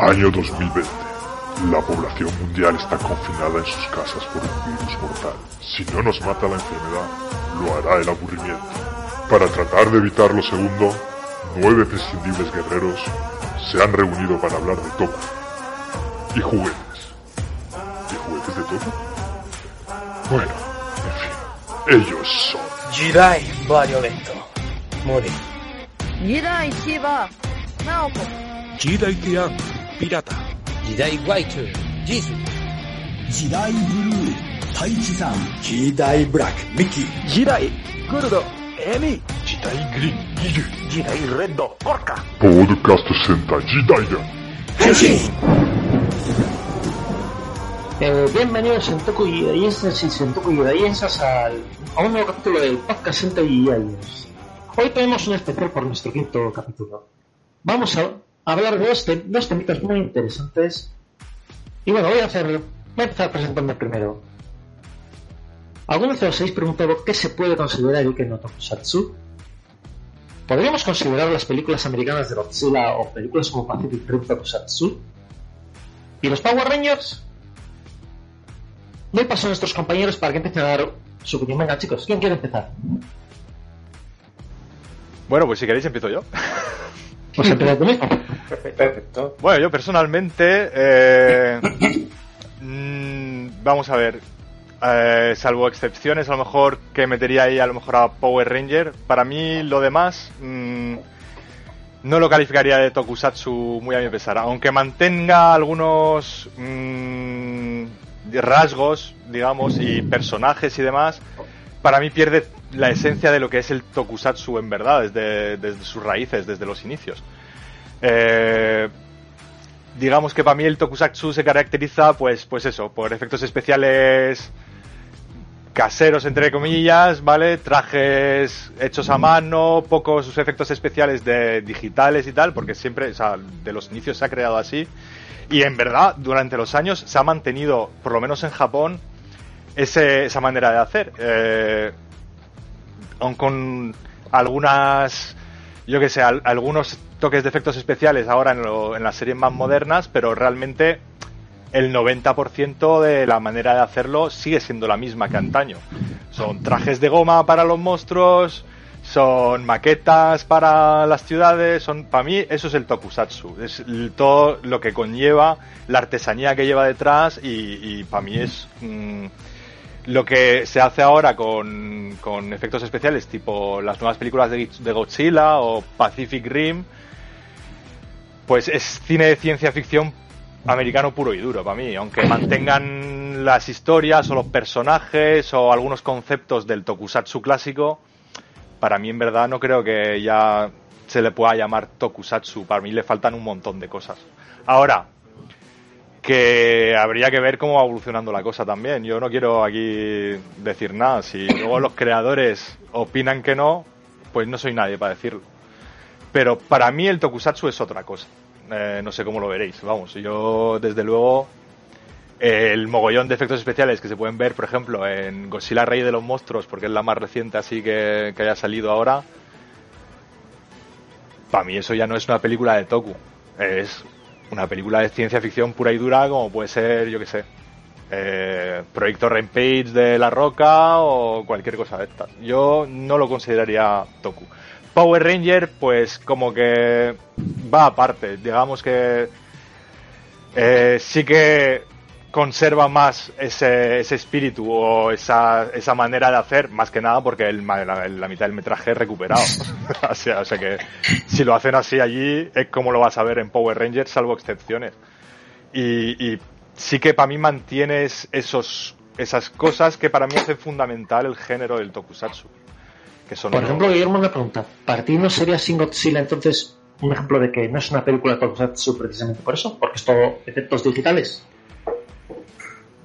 Año 2020. La población mundial está confinada en sus casas por un virus mortal. Si no nos mata la enfermedad, lo hará el aburrimiento. Para tratar de evitar lo segundo, nueve prescindibles guerreros se han reunido para hablar de Toku y juguetes. ¿Y juguetes de Toku? Bueno, en fin, ellos son Jidai Violento. Muri. Jidai Shiba, Naoko. Jidai Tian, Pirata. Jidai White, Jizu. Jidai Blue, Taichi-san. Jidai Black, Mickey. Jidai Kurdo, Emi. Jidai Green, Giyu. Jidai Red, Orca. Podcast Sentai Jidai da. Eh, bienvenidos Sentoku y Dayensas y Sentoku y Dayensas al, a un nuevo capítulo del podcast Sentai y Dayensas. Hoy tenemos un especial por nuestro quinto capítulo. Vamos a hablar de dos, te- dos temitas muy interesantes. Y bueno, voy a hacer, voy a empezar presentando primero. ¿Algunos de os habéis preguntado qué se puede considerar y qué no Tokusatsu? ¿Podríamos considerar las películas americanas de Godzilla o películas como Pacific Rim Tokusatsu? ¿Y los Power Rangers? Doy paso a nuestros compañeros para que empiecen a dar su opinión. Venga, chicos, ¿quién quiere empezar? Bueno, pues si queréis empiezo yo. Pues empieza tú mismo. Perfecto. Bueno, yo personalmente, eh, mm, vamos a ver, eh, salvo excepciones, a lo mejor que metería ahí a lo mejor a Power Ranger. Para mí lo demás mm, no lo calificaría de Tokusatsu muy a mi pesar, aunque mantenga algunos mm, rasgos, digamos, y personajes y demás. Para mí pierde la esencia de lo que es el Tokusatsu en verdad, desde, desde sus raíces, desde los inicios. Eh, digamos que para mí el Tokusatsu se caracteriza, pues, pues eso, por efectos especiales caseros, entre comillas, ¿vale? Trajes hechos a mano, pocos sus efectos especiales de digitales y tal, porque siempre, o sea, de los inicios se ha creado así. Y en verdad, durante los años se ha mantenido, por lo menos en Japón, ese- esa manera de hacer. Eh, con algunas, yo que sé, al- algunos toques de efectos especiales ahora en, lo- en las series más modernas, pero realmente el 90% de la manera de hacerlo sigue siendo la misma que antaño. Son trajes de goma para los monstruos, son maquetas para las ciudades, son para mí eso es el tokusatsu, es todo lo que conlleva la artesanía que lleva detrás y, para mí es mm, lo que se hace ahora con, con efectos especiales tipo las nuevas películas de, de Godzilla o Pacific Rim pues es cine de ciencia ficción americano puro y duro para mí, aunque mantengan las historias o los personajes o algunos conceptos del tokusatsu clásico, para mí en verdad no creo que ya se le pueda llamar tokusatsu, para mí le faltan un montón de cosas. Ahora, que habría que ver cómo va evolucionando la cosa también. Yo no quiero aquí decir nada. Si luego los creadores opinan que no, pues no soy nadie para decirlo. Pero para mí el tokusatsu es otra cosa. Eh, no sé cómo lo veréis. Vamos, yo desde luego el mogollón de efectos especiales que se pueden ver, por ejemplo, en Godzilla Rey de los Monstruos, porque es la más reciente así que, que haya salido ahora. Para mí eso ya no es una película de Toku. Es una película de ciencia ficción pura y dura, como puede ser, yo que sé, eh, Proyecto Rampage de La Roca o cualquier cosa de estas. Yo no lo consideraría Toku. Power Ranger, pues como que va aparte. Digamos que eh, sí que conserva más ese, ese espíritu o esa, esa manera de hacer, más que nada porque el, la, la mitad del metraje es recuperado. o, sea, o sea que si lo hacen así allí, es como lo vas a ver en Power Rangers, salvo excepciones. Y, y sí que para mí mantienes esos, esas cosas que para mí hacen fundamental el género del tokusatsu. Que son Por los- ejemplo, Guillermo me pregunta, ¿para ti no sería Shin Godzilla entonces un ejemplo de que no es una película de Tokusatsu precisamente por eso? Porque es todo efectos digitales.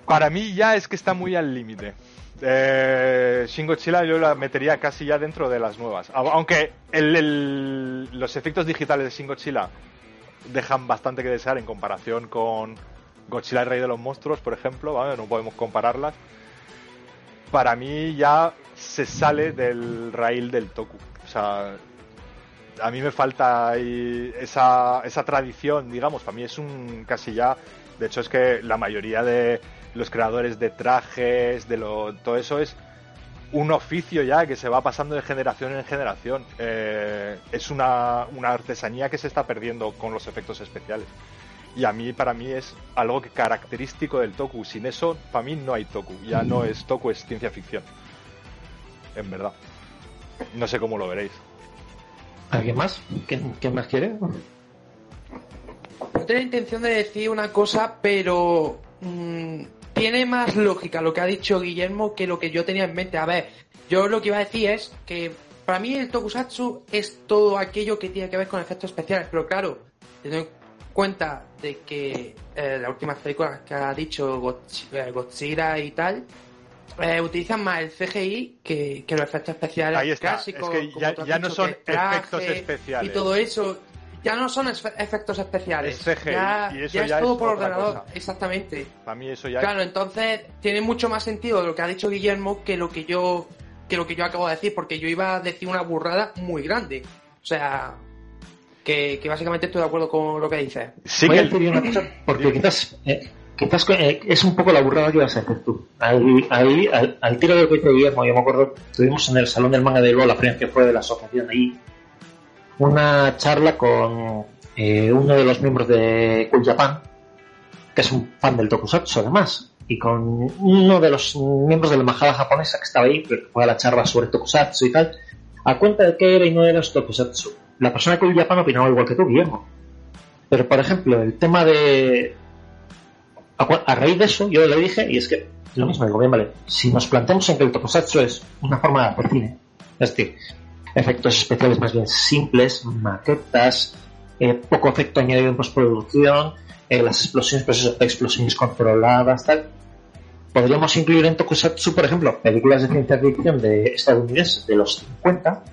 Para mí ya es que está muy al límite. Eh, Shin Godzilla yo la metería casi ya dentro de las nuevas. Au- Aunque el- el- los efectos digitales de Shin Godzilla dejan bastante que desear en comparación con Godzilla el Rey de los Monstruos, por ejemplo, ¿vale? no podemos compararlas. Para mí ya se sale del raíl del Toku. O sea, a mí me falta ahí esa, esa tradición, digamos, para mí es un casi ya, de hecho es que la mayoría de los creadores de trajes, de lo, todo eso es un oficio ya que se va pasando de generación en generación. Eh, es una, una artesanía que se está perdiendo con los efectos especiales. Y a mí, para mí, es algo que característico del Toku. Sin eso, para mí no hay Toku. Ya no es Toku, es ciencia ficción. En verdad. No sé cómo lo veréis. ¿Alguien más? ¿Quién, quién más quiere? No tengo intención de decir una cosa, pero mm, tiene más lógica lo que ha dicho Guillermo que lo que yo tenía en mente. A ver, yo lo que iba a decir es que para mí el tokusatsu es todo aquello que tiene que ver con efectos especiales, pero claro, teniendo en cuenta de que eh, las últimas películas que ha dicho eh, Godzilla y tal, eh, utilizan más el CGI que, que los efectos especiales Ahí está. clásicos. Es que como ya- tú has ya no son efectos especiales. Y todo eso. Ya no son efectos especiales. Es CGI, ya, y eso ya es todo es por ordenador. cosa. Exactamente. Para mí eso ya Claro, entonces tiene mucho más sentido lo que ha dicho Guillermo que lo que yo que lo que yo acabo de decir, porque yo iba a decir una burrada muy grande. O sea, que, que básicamente estoy de acuerdo con lo que dices. Sí Voy que a decir una cosa, porque quizás, eh, quizás eh, es un poco la burrada que ibas a hacer tú. Al, al, al, al tiro de lo que Guillermo, yo me acuerdo, tuvimos en el Salón del Manga de Luego, la primera que fue de la asociación ahí, una charla con eh, uno de los miembros de Cool Japan, que es un fan del tokusatsu además, y con uno de los miembros de la embajada japonesa que estaba ahí, que fue a la charla sobre tokusatsu y tal, a cuenta de qué era y no era tokusatsu. La persona de Cool Japan opinaba igual que tú, Guillermo. Pero, por ejemplo, el tema de... A raíz de eso, yo le dije, y es que lo mismo, digo, bien, vale, si nos planteamos en que el tokusatsu es una forma de hacer cine, es decir, efectos especiales más bien simples, maquetas, eh, poco efecto añadido en postproducción, eh, las explosiones, pues eso, explosiones controladas, tal. Podríamos incluir en Tokusatsu, por ejemplo, películas de ciencia ficción de estadounidenses de los 50,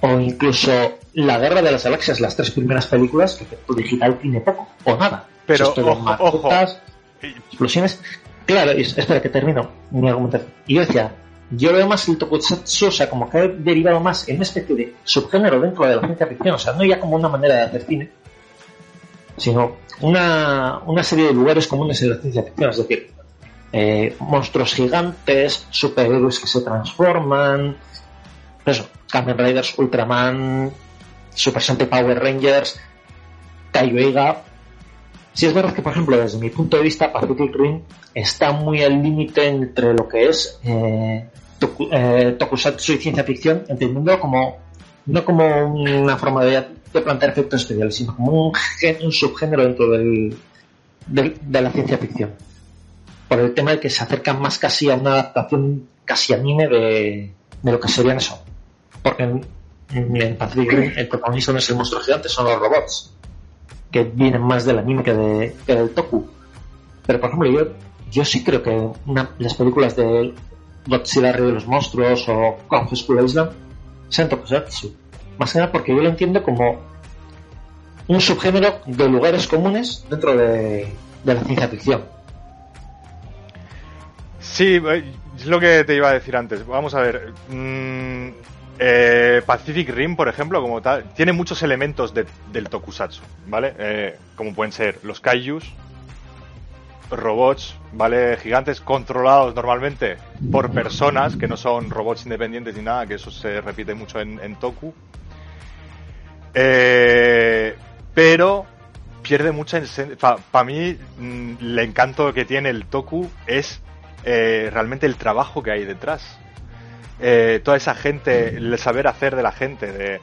o incluso La Guerra de las Galaxias, las tres primeras películas, que efecto digital tiene poco, o nada. Pero, ojo, maquetas, explosiones. Claro, espera que termino mi argumentación. Y yo decía, yo veo más el tokusatsu, o sea, como que ha derivado más en una especie de subgénero dentro de la ciencia ficción, o sea, no ya como una manera de hacer cine, sino una, una serie de lugares comunes en la ciencia ficción, es decir, eh, monstruos gigantes, superhéroes que se transforman, eso, Kamen Riders, Ultraman, Super Sentai Power Rangers, Kaiouiga. Si es verdad que, por ejemplo, desde mi punto de vista, Pacific Rim está muy al límite entre lo que es eh, eh, tokusatsu y ciencia ficción, entendiendo como no como una forma de, plantear efectos especiales, sino como un, subgénero dentro del, de la ciencia ficción. Por el tema de que se acerca más casi a una adaptación casi anime de, lo que serían eso. Porque en, en Pacific el protagonista no es el monstruo gigante, son los robots que vienen más del anime que, de, que del toku. Pero por ejemplo, yo, yo sí creo que las películas de Godzilla Rey de los Monstruos o Kung Fu Island sean tokusatsu. Más que nada porque yo lo entiendo como un subgénero de lugares comunes dentro de, de la ciencia ficción. Sí, es lo que te iba a decir antes. Vamos a ver. mm, eh, Pacific Rim, por ejemplo, como tal, tiene muchos elementos de- del tokusatsu, ¿vale? Eh, como pueden ser los kaijus, robots, ¿vale? Gigantes controlados normalmente por personas, que no son robots independientes ni nada, que eso se repite mucho en, en Toku. Eh, pero pierde mucha Para mí, mm, el encanto que tiene el Toku es eh, realmente el trabajo que hay detrás. Eh, toda esa gente, el saber hacer de la gente, de,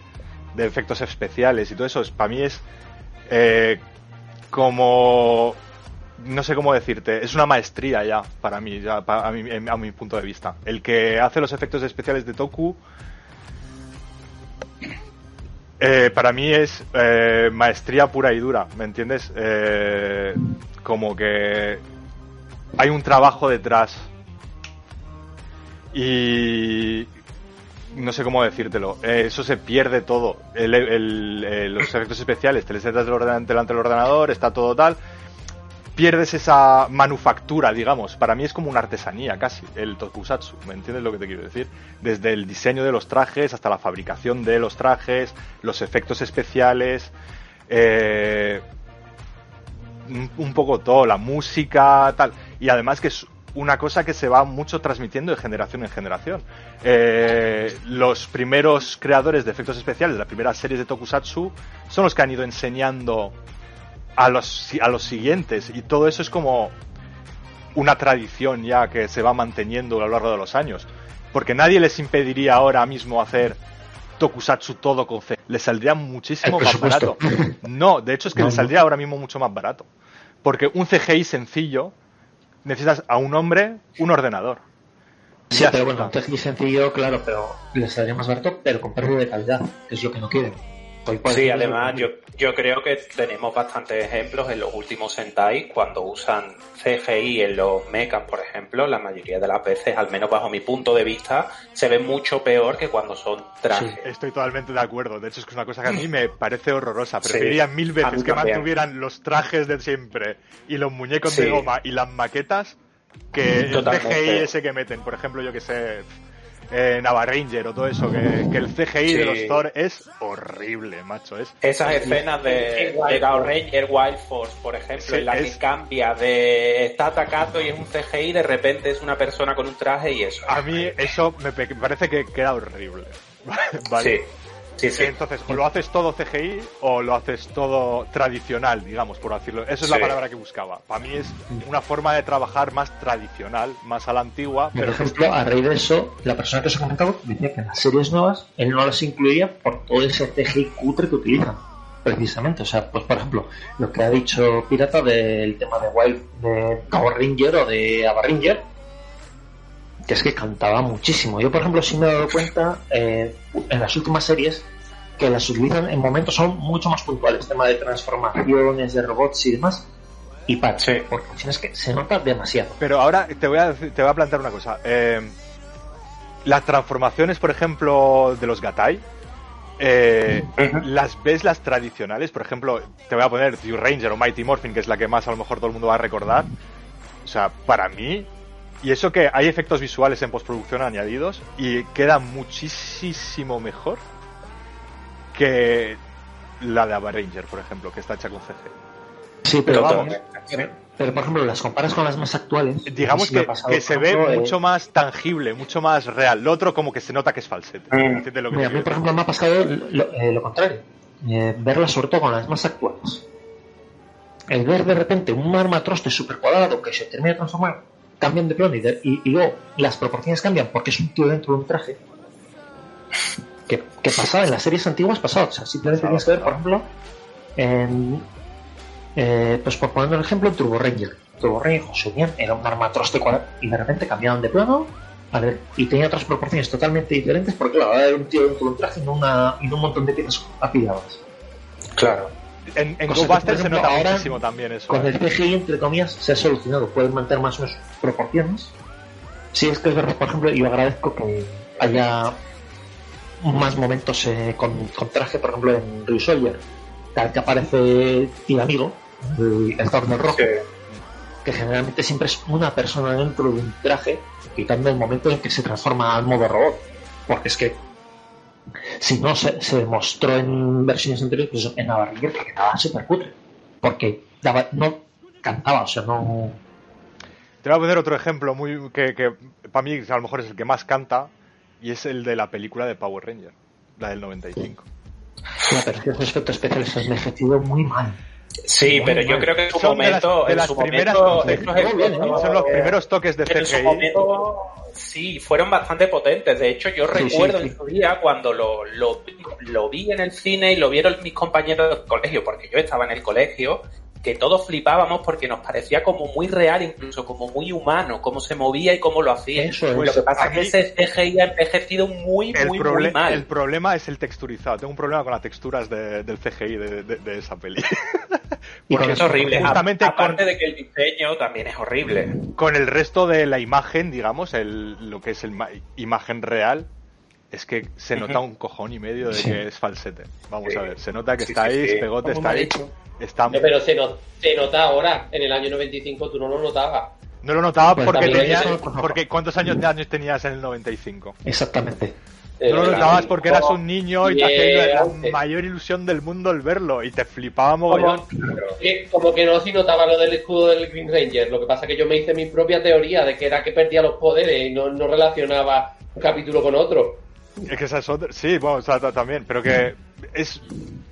efectos especiales y todo eso, para mí es eh, como no sé cómo decirte, es una maestría ya para mí, ya, pa- a, mi, a mi punto de vista. El que hace los efectos especiales de Toku, eh, para mí es maestría pura y dura, ¿me entiendes? Como que hay un trabajo detrás. Y no sé cómo decírtelo. Eh, eso se pierde todo. El- los efectos especiales, te les das delante del ordenador, está todo tal. pierdes esa manufactura, digamos. Para mí es como una artesanía casi, el tokusatsu. ¿Me entiendes lo que te quiero decir? Desde el diseño de los trajes hasta la fabricación de los trajes, los efectos especiales, eh, un poco todo, la música, tal. Y además que es una cosa que se va mucho transmitiendo de generación en generación. Eh, los primeros creadores de efectos especiales de las primeras series de Tokusatsu son los que han ido enseñando a los, a los siguientes y todo eso es como una tradición ya que se va manteniendo a lo largo de los años. Porque nadie les impediría ahora mismo hacer Tokusatsu todo con C. Les saldría muchísimo más barato. No, de hecho es que No, les no. saldría ahora mismo mucho más barato. Porque un CGI sencillo necesitas a un hombre, un ordenador. Sí, Ya pero está. bueno, un sencillo, claro, pero les saldría más barato, pero con pérdida de calidad, que es lo que no quieren. Por Sí, además yo, yo creo que tenemos bastantes ejemplos en los últimos Sentai cuando usan CGI en los mechas, por ejemplo, la mayoría de las veces, al menos bajo mi punto de vista, se ve mucho peor que cuando son trajes. Estoy totalmente de acuerdo. De hecho, es que es una cosa que a mí me parece horrorosa. Sí, Preferiría mil veces que también. mantuvieran los trajes de siempre y los muñecos de Sí. goma y las maquetas que el Totalmente. CGI ese que meten. Por ejemplo, yo que sé, eh, Nava Ranger o todo eso, que, que el CGI Sí. de los Thor es horrible, macho. Es Esas escenas de, de Gao Ranger Wild Force, por ejemplo, Sí, en la es- que cambia de está atacando y es un CGI, de repente es una persona con un traje y eso. A mí eso me parece que queda horrible. ¿Vale? Sí, sí, sí. Entonces, o lo haces todo CGI o lo haces todo tradicional, digamos, por decirlo. Esa es la Sí. palabra que buscaba. Para mí es una forma de trabajar más tradicional, más a la antigua, Por pero ejemplo, a raíz de eso, la persona que os ha comentado decía que en las series nuevas él no las incluía por todo ese CGI cutre que utilizan. Precisamente, o sea, pues por ejemplo, lo que ha dicho Pirata del tema de Wild, de Power Ranger o de Ava Ranger, que es que cantaba muchísimo. Yo, por ejemplo, sí me he dado cuenta eh, en las últimas series que las utilizan en momentos son mucho más puntuales, tema de transformaciones, de robots y demás, y para, porque si no es que se nota demasiado. Pero ahora te voy a, te voy a plantear una cosa. Eh, las transformaciones, por ejemplo, de los Gatai, eh, las ves las tradicionales. Por ejemplo, te voy a poner Dew Ranger o Mighty Morphin, que es la que más a lo mejor todo el mundo va a recordar. O sea, para mí, y eso que hay efectos visuales en postproducción añadidos y queda muchísimo mejor que la de Ava Ranger, por ejemplo, que está hecha con CG. Sí, pero Pero vamos. Pero, pero, por ejemplo, las comparas con las más actuales. digamos sí me que, que se ve eh, mucho más tangible, mucho más real. Lo otro como que se nota que es falsete. ¿Entiendes lo que Mira, a mí, por ejemplo, me ha pasado lo, eh, lo contrario. Eh, verlas sobre todo con las más actuales. El ver de repente un armatroste super cuadrado que se termina de transformar, cambian de plano y, de- y- y luego las proporciones cambian porque es un tío dentro de un traje. Que, que pasaba en las series antiguas, pasaba. O sea, simplemente tienes que ver, por ejemplo, en, eh, pues por poner un ejemplo, en Turbo Ranger. Turbo Ranger, José Bien, era un armatroste y de repente cambiaban de plano a ver, y tenía otras proporciones totalmente diferentes porque claro, era un tío dentro de un traje y no, una, y no un montón de piezas apiladas. Claro. En, en GoBuster se nota ahora, muchísimo también eso. Con ¿eh? el CGI, entre comillas, se ha solucionado. Pueden mantener más o menos proporciones. Sí, es que es verdad, por ejemplo, yo agradezco que haya más momentos eh, con, con traje, por ejemplo, en Rue Soldier, vez que aparece el amigo, el, Thor rojo, que generalmente siempre es una persona dentro de un traje, quitando el momento en que se transforma al modo robot. Porque es que si no se, se demostró en versiones anteriores, pues en Navarringer que quedaba súper cutre. Porque daba, no cantaba, o sea, no. Te voy a poner otro ejemplo muy que, que para mí a lo mejor es el que más canta y es el de la película de Power Ranger, la del 95. Mira, pero esos efectos especiales se han envejecido muy mal. Sí, pero yo creo que en su Son de las- momento, de en su primeras momento, estos son los primeros toques de en su CGI. momento, sí, fueron bastante potentes. De hecho, yo Sí, recuerdo sí, en su día cuando lo, lo, lo vi en el cine y lo vieron mis compañeros del colegio, porque yo estaba en el colegio, que todos flipábamos porque nos parecía como muy real, incluso como muy humano, cómo se movía y cómo lo hacía. Eso es. lo que pasa A es que mí- ese CGI ha envejecido muy, muy, muy mal. el problema es el texturizado. Tengo un problema con las texturas de- del CGI de, de- de esa peli. Porque es horrible. Justamente Aparte con- de que el diseño también es horrible. con el resto de la imagen, digamos, el, lo que es el ma- imagen real, es que se nota un cojón y medio de Sí. que es falsete. Vamos a ver, se nota que Sí, está ahí, sí. Pegote está ahí, hecho. Está... No, pero se, no- se nota ahora, en el año 95 tú no lo notabas. No lo notaba Pues porque también tenía... eso- Porque, ¿Cuántos años de años tenías en el 95? Exactamente. Eh, No lo claro. notabas porque eras un niño y te hacía la once. mayor ilusión del mundo el verlo y te flipaba mogollón. Como, que- como que no si notaba lo del escudo del Green Ranger. Lo que pasa es que yo me hice mi propia teoría de que era que perdía los poderes y no, no relacionaba un capítulo con otro. Es que esa es otra... Sí, bueno, o sea, ta- también, pero que es...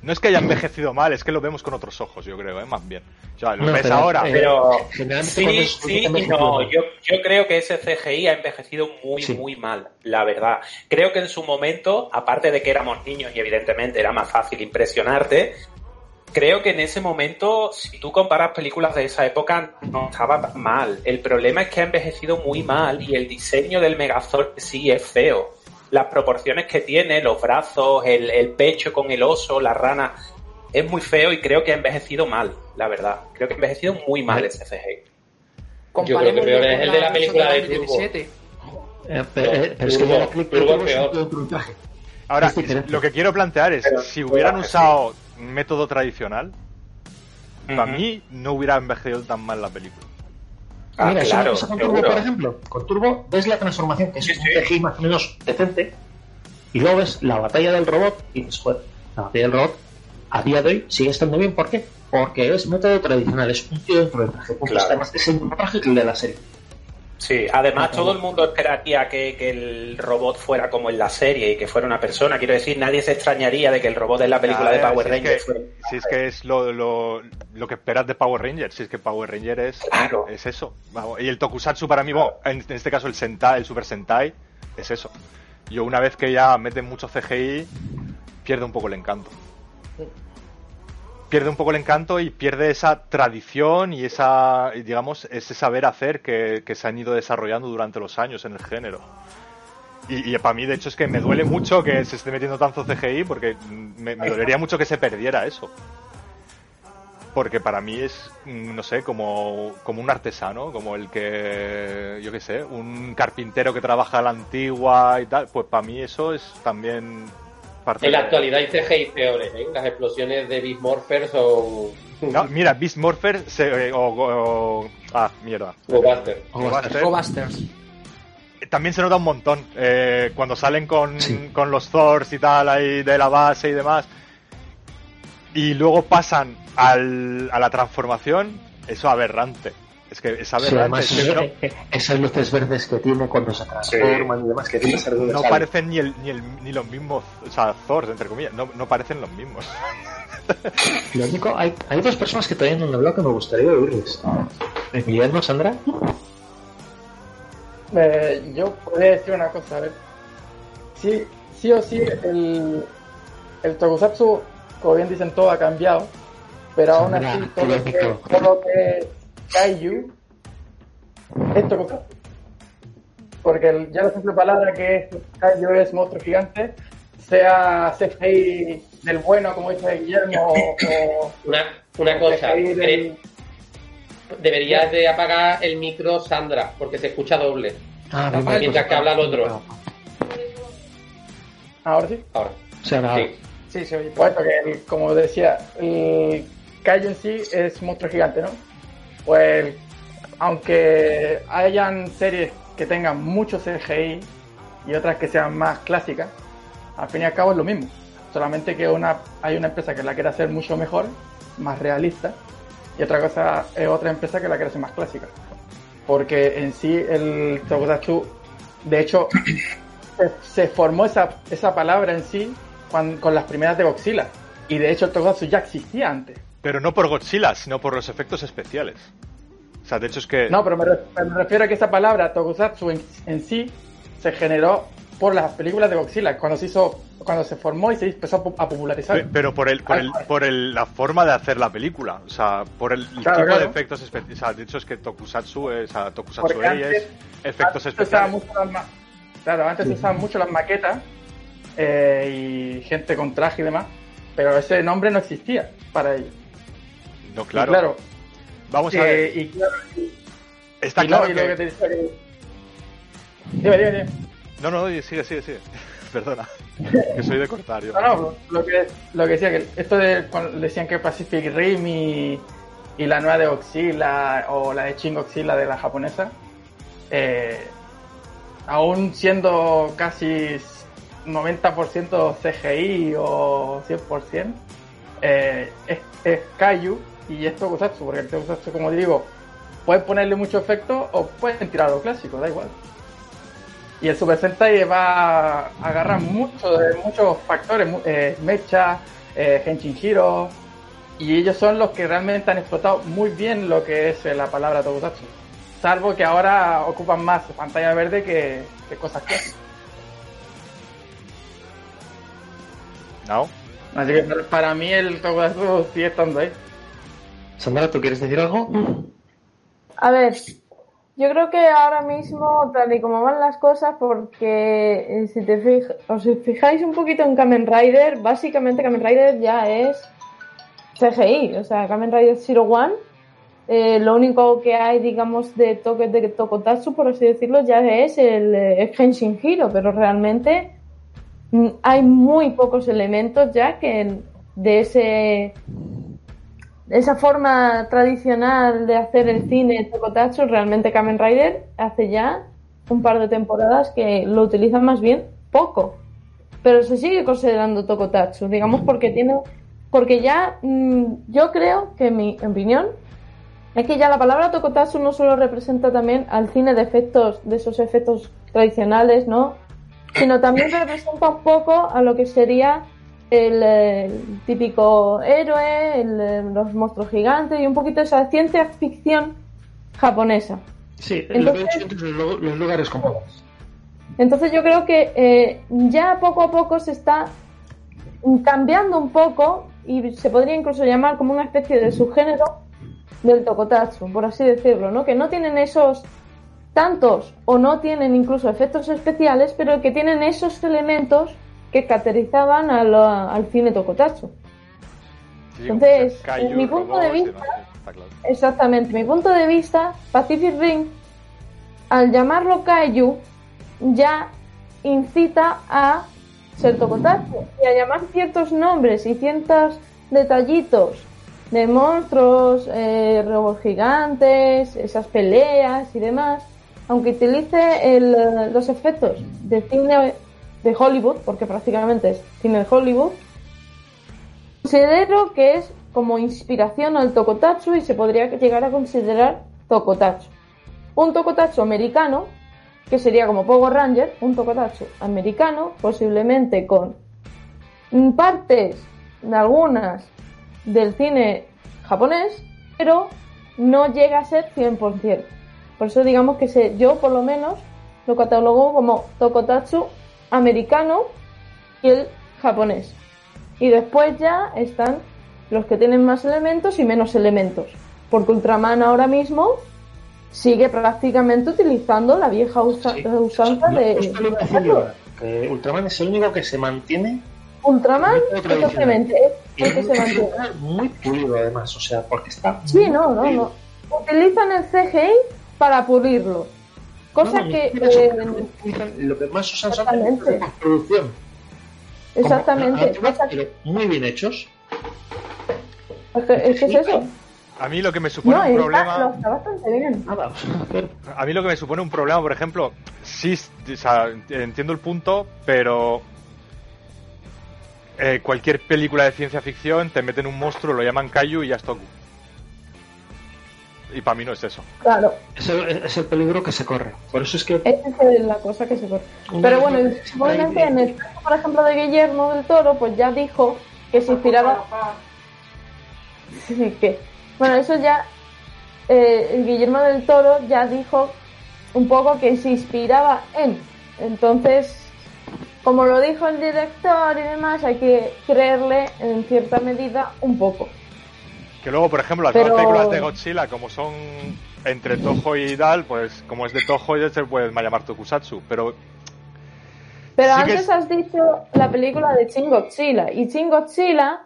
No es que haya envejecido mal, es que lo vemos con otros ojos, yo creo, ¿eh? Más bien. O sea, lo No, ves pero, ahora, eh, Pero sí, sí y no. Yo, yo creo que ese CGI ha envejecido muy, Sí. muy mal, la verdad. Creo que en su momento, aparte de que éramos niños y evidentemente era más fácil impresionarte, creo que en ese momento, si tú comparas películas de esa época, no estaba mal. El problema es que ha envejecido muy mal y el diseño del Megazord sí es feo. Las proporciones que tiene, los brazos, el, el pecho con el oso, la rana, es muy feo y creo que ha envejecido mal, la verdad. Creo que ha envejecido muy mal ese CGI. Yo creo que peor es el de la película de Turbo. 2017. Eh, pero, eh, pero es que Turbo- es peor. Ahora, lo que quiero plantear es, Pero- si hubieran usado método tradicional, para mí no hubiera envejecido tan mal la película. Ah, Mira, eso claro, pasa con seguro. Turbo, por ejemplo. Con Turbo ves la transformación, que es Sí, un sí. Más o menos decente, y luego ves la batalla del robot y dices, joder, la batalla del robot a día de hoy sigue estando bien. ¿Por qué? Porque es método tradicional, es un tío dentro del traje. Punto. Claro. Además, es el traje que el de la serie. Sí, además todo el mundo esperaría que, que el robot fuera como en la serie y que fuera una persona. Quiero decir, nadie se extrañaría de que el robot en la película de Power si es Rangers que- fuera... Si es que es lo, lo, lo que esperas de Power Ranger, si es que Power Ranger es, Claro. es eso. Vamos, Y el Tokusatsu para mí, bueno, en, en este caso el Sentai, el Super Sentai, es eso. Yo una vez que ya meten mucho CGI, pierde un poco el encanto. Pierde un poco el encanto y pierde esa tradición y esa, digamos, ese saber hacer que, se han ido desarrollando durante los años en el género. Y, para mí, de hecho, es que me duele mucho que se esté metiendo tanto CGI porque me, me dolería mucho que se perdiera eso. Porque para mí es, mm, no sé, como, como un artesano, como el que, yo qué sé, un carpintero que trabaja a la antigua y tal. Pues para mí eso es también parte En la de- actualidad hay CGI peores, ¿eh? Las explosiones de Beast Morpher son... No, mira, Beast Morpher se, eh, o, o- Ah, mierda. O Buster. O Buster. Go Busters. También se nota un montón. eh, cuando salen con, Sí. con los Thors y tal, ahí de la base y demás. Y luego pasan al, a la transformación, eso aberrante. Es que es Sí, aberrante. además, es que no, esas luces verdes que tiene cuando se transforman y demás, que tiene que ser de no sal. parecen ni, el, ni, el, ni los mismos, o sea, Thors, entre comillas, no, no parecen los mismos. Lo único, hay, hay dos personas que todavía no han hablado que me gustaría oírles. Guillermo, Sandra. Eh, yo podría decir una cosa, a ver. Sí, sí o sí, el, el Tokusatsu, como bien dicen, todo ha cambiado, pero aún Sandra, así, todo lo que, polémico. todo lo que es Kaiju es Tokusatsu. Porque el- ya la simple palabra que es Kaiju es monstruo gigante, sea CGI del bueno, como dice Guillermo, o, Una, una cosa, del- deberías de apagar el micro Sandra, porque se escucha doble. Ah, Mientras bien, que habla el otro. Ahora sí. Ahora. Sí. Sí, sí, oye, pues porque el- como decía, el Kaiju en sí es monstruo gigante, ¿no? Pues aunque hayan series que tengan mucho CGI y otras que sean más clásicas, al fin y al cabo es lo mismo. Solamente que una hay una empresa que la quiere hacer mucho mejor, más realista, y otra cosa es otra empresa que la quiere hacer más clásica. Porque en sí el Tokusatsu, de hecho, se, se formó esa, esa palabra en sí con las primeras de Godzilla. Y de hecho el Tokusatsu ya existía antes. Pero no por Godzilla, sino por los efectos especiales. O sea, de hecho es que... No, pero me, re- me refiero a que esa palabra Tokusatsu en, en sí se generó por las películas de Godzilla, cuando se hizo, cuando se formó y se empezó a, pu- a popularizar. Pe- Pero por el, por el, por el, la forma de hacer la película, o sea, por el, Claro, tipo claro. de efectos especiales. O sea, de hecho es que Tokusatsu es, o sea, Tokusatsu antes- es efectos Antes especiales. las claro, antes se usaban mucho las maquetas eh, y gente con traje y demás, pero ese nombre no existía para ellos. No, claro. claro, Vamos a eh, ver. y claro, Está y no, claro lo que... te Dime, dime, dime. No, no, sigue, sigue, sigue. perdona. Que soy de cortar yo. No, no, lo que, lo que decía, que esto de cuando decían que Pacific Rim y, y la nueva de Oxila o la de Shin Oxila de la japonesa, eh, aún siendo casi 90% CGI o 100%, eh, es, es Kaiju y es Tokusatsu, porque el Tokusatsu, como digo, pueden ponerle mucho efecto o pueden tirar lo clásico, da igual. Y el Super Sentai va a agarrar mucho de muchos factores, eh, Mecha, eh, Henshin Hiro, y ellos son los que realmente han explotado muy bien lo que es eh, la palabra Tokusatsu. Salvo que ahora ocupan más pantalla verde que, que cosas clásicas. ¿No? Así que para- para mí el Tokusatsu sigue estando ahí. Sandra, ¿tú quieres decir algo? A ver, yo creo que ahora mismo, tal y como van las cosas, porque eh, si te fij- os fijáis un poquito en Kamen Rider, básicamente Kamen Rider ya es CGI, o sea, Kamen Rider Zero One, eh, lo único que hay, digamos, de toques de Tokotatsu, por así decirlo, ya es el eh, Henshin Hiro, pero realmente mm, hay muy pocos elementos ya que de ese esa forma tradicional de hacer el cine Tokotatsu, realmente Kamen Rider hace ya un par de temporadas que lo utilizan más bien poco. Pero se sigue considerando Tokotatsu, digamos, porque tiene. Porque ya. mm, yo creo que mi opinión es que ya la palabra Tokotatsu no solo representa también al cine de efectos, de esos efectos tradicionales, ¿no? Sino también representa un poco a lo que sería el, eh, el típico héroe, el, eh, los monstruos gigantes y un poquito esa ciencia ficción japonesa. Sí, lo que he Entonces- los lugares comunes. Entonces yo creo que eh, ya poco a poco se está cambiando un poco y se podría incluso llamar como una especie de subgénero del tokotatsu, por así decirlo, ¿no? Que no tienen esos tantos o no tienen incluso efectos especiales, pero que tienen esos elementos que caracterizaban a al cine. Sí, Entonces, en mi punto de vista, no claro. Exactamente, mi punto de vista, Pacific Rim, al llamarlo Kaiju, ya incita a ser Tokotatsu y a llamar ciertos nombres y ciertos detallitos de monstruos, eh, robots gigantes, esas peleas y demás, aunque utilice el, los efectos de cine de Hollywood, porque prácticamente es cine de Hollywood, Considero que es como inspiración al Tokotatsu y se podría llegar a considerar Tokotatsu. Un Tokotatsu americano, que sería como Power Ranger, un Tokotatsu americano, posiblemente con partes de algunas del cine japonés, pero no llega a ser 100%. Por eso digamos que se, yo por lo menos lo catalogo como Tokotatsu americano y el japonés. Y después ya están los que tienen más elementos y menos elementos. Porque Ultraman ahora mismo sigue prácticamente utilizando la vieja usa- usanza de... Que Ultraman es el único que se mantiene Ultraman, exactamente, es el que se mantiene. muy pulido además, o sea, porque está Sí, no, no, no. Utilizan el CGI para pulirlo. Cosa No, que... eh, lo que más usan son de producción. Como exactamente. pero muy bien hechos. Es que, es que es eso. A mí lo que me supone No, un está, problema... lo está bastante bien. A mí lo que me supone un problema, por ejemplo, sí, o sea, entiendo el punto, pero eh, cualquier película de ciencia ficción te meten un monstruo, lo llaman Kaiju y ya es. Y para mí no es eso. Claro. Es el, es el peligro que se corre. Por eso es que Esa es la cosa que se corre. Una Pero bueno, hay en el caso, por ejemplo, de Guillermo del Toro, pues ya dijo que se inspiraba. Sí, que. Bueno, eso ya. eh, Guillermo del Toro ya dijo un poco que se inspiraba en. Entonces, como lo dijo el director y demás, hay que creerle en cierta medida un poco. Que luego, por ejemplo, las Pero- nuevas películas de Godzilla, como son entre Toho y Dal, pues como es de Toho, ya se puede llamar Tokusatsu. Pero Pero Sí antes es- has dicho la película de Shin Godzilla. Y Shin Godzilla,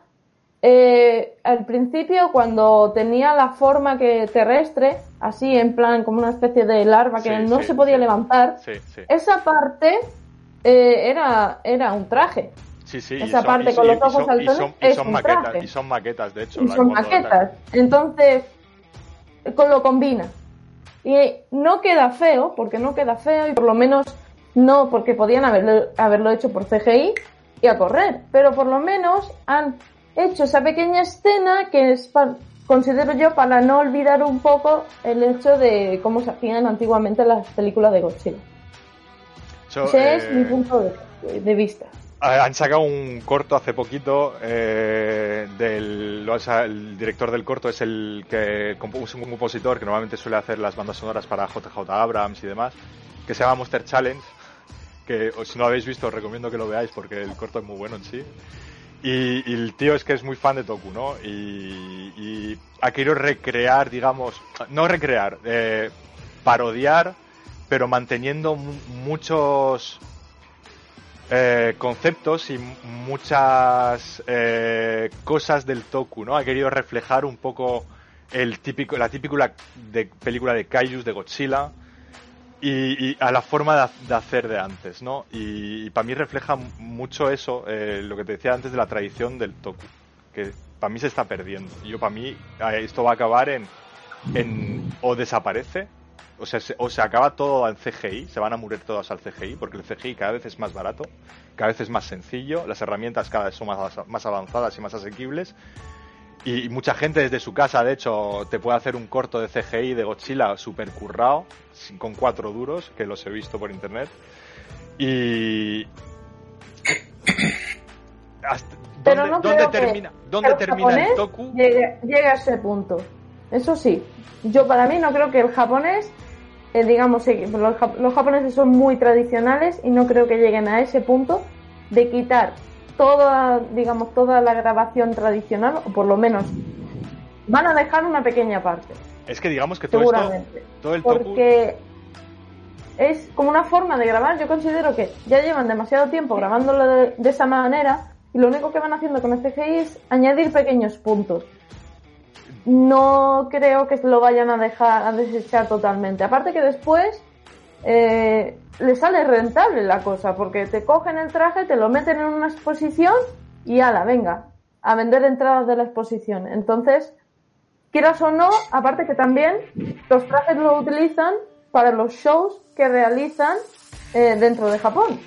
eh, al principio, cuando tenía la forma que terrestre, así en plan como una especie de larva que Sí, no sí, se podía levantar, esa parte eh, era, era un traje. Sí, sí. Esa parte con los ojos saltones son, es son un maquetas, traje. y son maquetas, de hecho. y son maquetas. Entonces, con lo combina. Y no queda feo, porque no queda feo, y por lo menos no, porque podían haberlo, haberlo hecho por CGI y a correr. Pero por lo menos han hecho esa pequeña escena que es, pa- considero yo, para no olvidar un poco el hecho de cómo se hacían antiguamente las películas de Godzilla. Ese es eh, mi punto de, de vista. Han sacado un corto hace poquito eh, del el director del corto es el que es un compositor que normalmente suele hacer las bandas sonoras para JJ Abrams y demás que se llama Monster Challenge que si no lo habéis visto os recomiendo que lo veáis porque el corto es muy bueno en sí. Y, el tío es que es muy fan de Toku no y, y ha querido recrear digamos no recrear eh, parodiar pero manteniendo mu- muchos eh, conceptos y muchas eh, cosas del Toku, ¿no? Ha querido reflejar un poco el típico, la típica de película de Kaijus de Godzilla y, a la forma de, ha- de hacer de antes, ¿no? Y, para mí refleja mucho eso, eh, lo que te decía antes de la tradición del Toku, que para mí se está perdiendo. Yo para mí eh, esto va a acabar en, en o desaparece o sea, se, o se acaba todo en CGI, se van a morir todas al CGI, porque el CGI cada vez es más barato, cada vez es más sencillo, las herramientas cada vez son más, más avanzadas y más asequibles. Y, y mucha gente desde su casa, de hecho, te puede hacer un corto de CGI de Godzilla super currado, sin- con cuatro duros, que los he visto por internet. Y. Hasta- Pero ¿Dónde, no termina, dónde el termina el Toku? Llegue, llegue a ese punto. Eso sí, yo para mí no creo que el japonés, eh, digamos, los, jap- los japoneses son muy tradicionales y no creo que lleguen a ese punto de quitar toda, digamos, toda la grabación tradicional, o por lo menos van a dejar una pequeña parte, Es que digamos que todo esto, seguramente. todo el Toku Porque es como una forma de grabar. Yo considero que ya llevan demasiado tiempo grabándolo de, de esa manera y lo único que van haciendo con el CGI es añadir pequeños puntos. No creo que se lo vayan a dejar a desechar totalmente. Aparte que después eh, le sale rentable la cosa, porque te cogen el traje, te lo meten en una exposición y ala, venga, a vender entradas de la exposición. Entonces, quieras o no, aparte que también los trajes lo utilizan para los shows que realizan eh, dentro de Japón.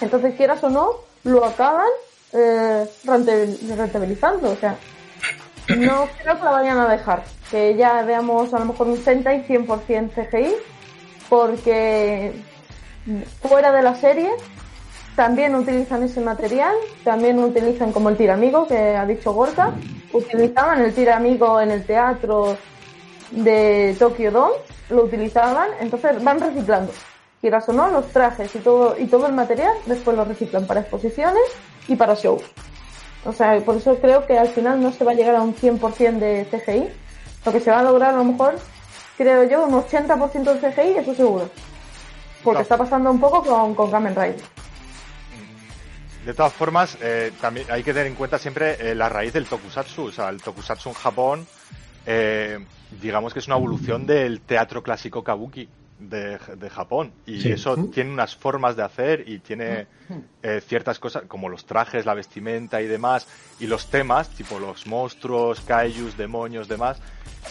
Entonces, quieras o no, lo acaban eh, rentabil- rentabilizando. O sea, no creo que la vayan a dejar. Que ya veamos a lo mejor un Sentai 100% CGI, porque fuera de la serie también utilizan ese material, también utilizan como el tiramigo que ha dicho Gorka, utilizaban el tiramigo en el teatro de Tokyo Dome, lo utilizaban, entonces van reciclando. Quieras o no, los trajes y todo, y todo el material después lo reciclan para exposiciones y para shows. O sea, por eso creo que al final no se va a llegar a un 100% de CGI. Lo que se va a lograr a lo mejor, creo yo, un 80% de CGI, eso seguro. Porque No. está pasando un poco con, con Kamen Rider. De todas formas, eh, también hay que tener en cuenta siempre eh, la raíz del tokusatsu. O sea, el tokusatsu en Japón, eh, digamos que es una evolución del teatro clásico kabuki de, de Japón. Y Sí. eso tiene unas formas de hacer y tiene eh, ciertas cosas, como los trajes, la vestimenta y demás, y los temas, tipo los monstruos, kaijus, demonios, demás,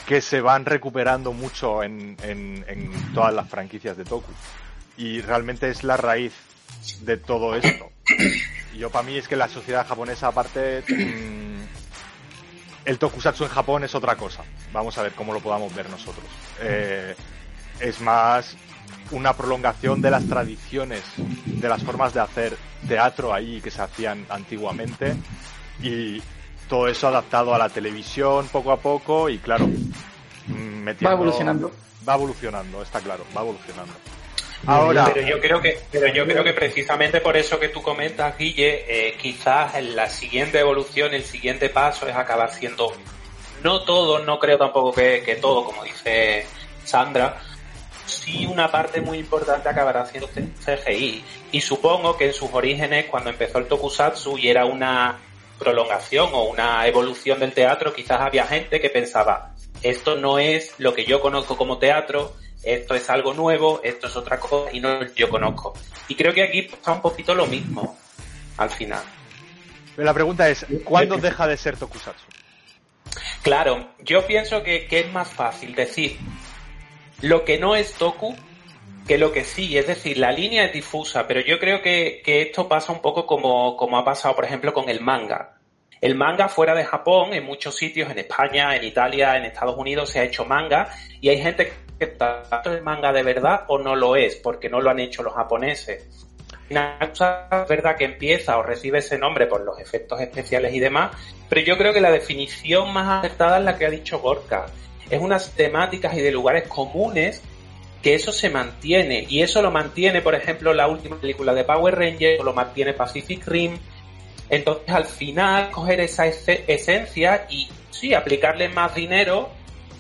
que se van recuperando mucho en, en, en todas las franquicias de Toku. Y realmente es la raíz de todo esto. Y yo para mí es que la sociedad japonesa aparte mm, el tokusatsu en Japón es otra cosa. Vamos a ver cómo lo podamos ver nosotros. Eh, es más una prolongación de las tradiciones, de las formas de hacer teatro ahí que se hacían antiguamente y todo eso adaptado a la televisión poco a poco y claro, mm, metiendo- Va evolucionando. Va evolucionando, está claro, va evolucionando. Ahora, Pero yo creo que, pero yo creo que precisamente por eso que tú comentas, Guille, eh, quizás en la siguiente evolución, el siguiente paso es acabar siendo no todo, no creo tampoco que, que todo, como dice Sandra, sí una parte muy importante acabará siendo CGI. Y supongo que en sus orígenes, cuando empezó el Tokusatsu y era una prolongación o una evolución del teatro, quizás había gente que pensaba, esto no es lo que yo conozco como teatro, esto es algo nuevo, esto es otra cosa y no yo conozco. Y creo que aquí pasa un poquito lo mismo al final. Pero la pregunta es, ¿cuándo deja de ser Tokusatsu? Claro, yo pienso que, que es más fácil decir lo que no es Toku que lo que sí, es decir, la línea es difusa, pero yo creo que, que esto pasa un poco como, como ha pasado, por ejemplo, con el manga. El manga fuera de Japón, en muchos sitios, en España, en Italia, en Estados Unidos, se ha hecho manga y hay gente que tanto el manga de verdad o no lo es, porque no lo han hecho los japoneses. Es verdad que empieza o recibe ese nombre por los efectos especiales y demás, pero yo creo que la definición más acertada es la que ha dicho Gorka. Es unas temáticas y de lugares comunes que eso se mantiene y eso lo mantiene, por ejemplo, la última película de Power Rangers, o lo mantiene Pacific Rim. Entonces, al final, coger esa ese- esencia y sí, aplicarle más dinero,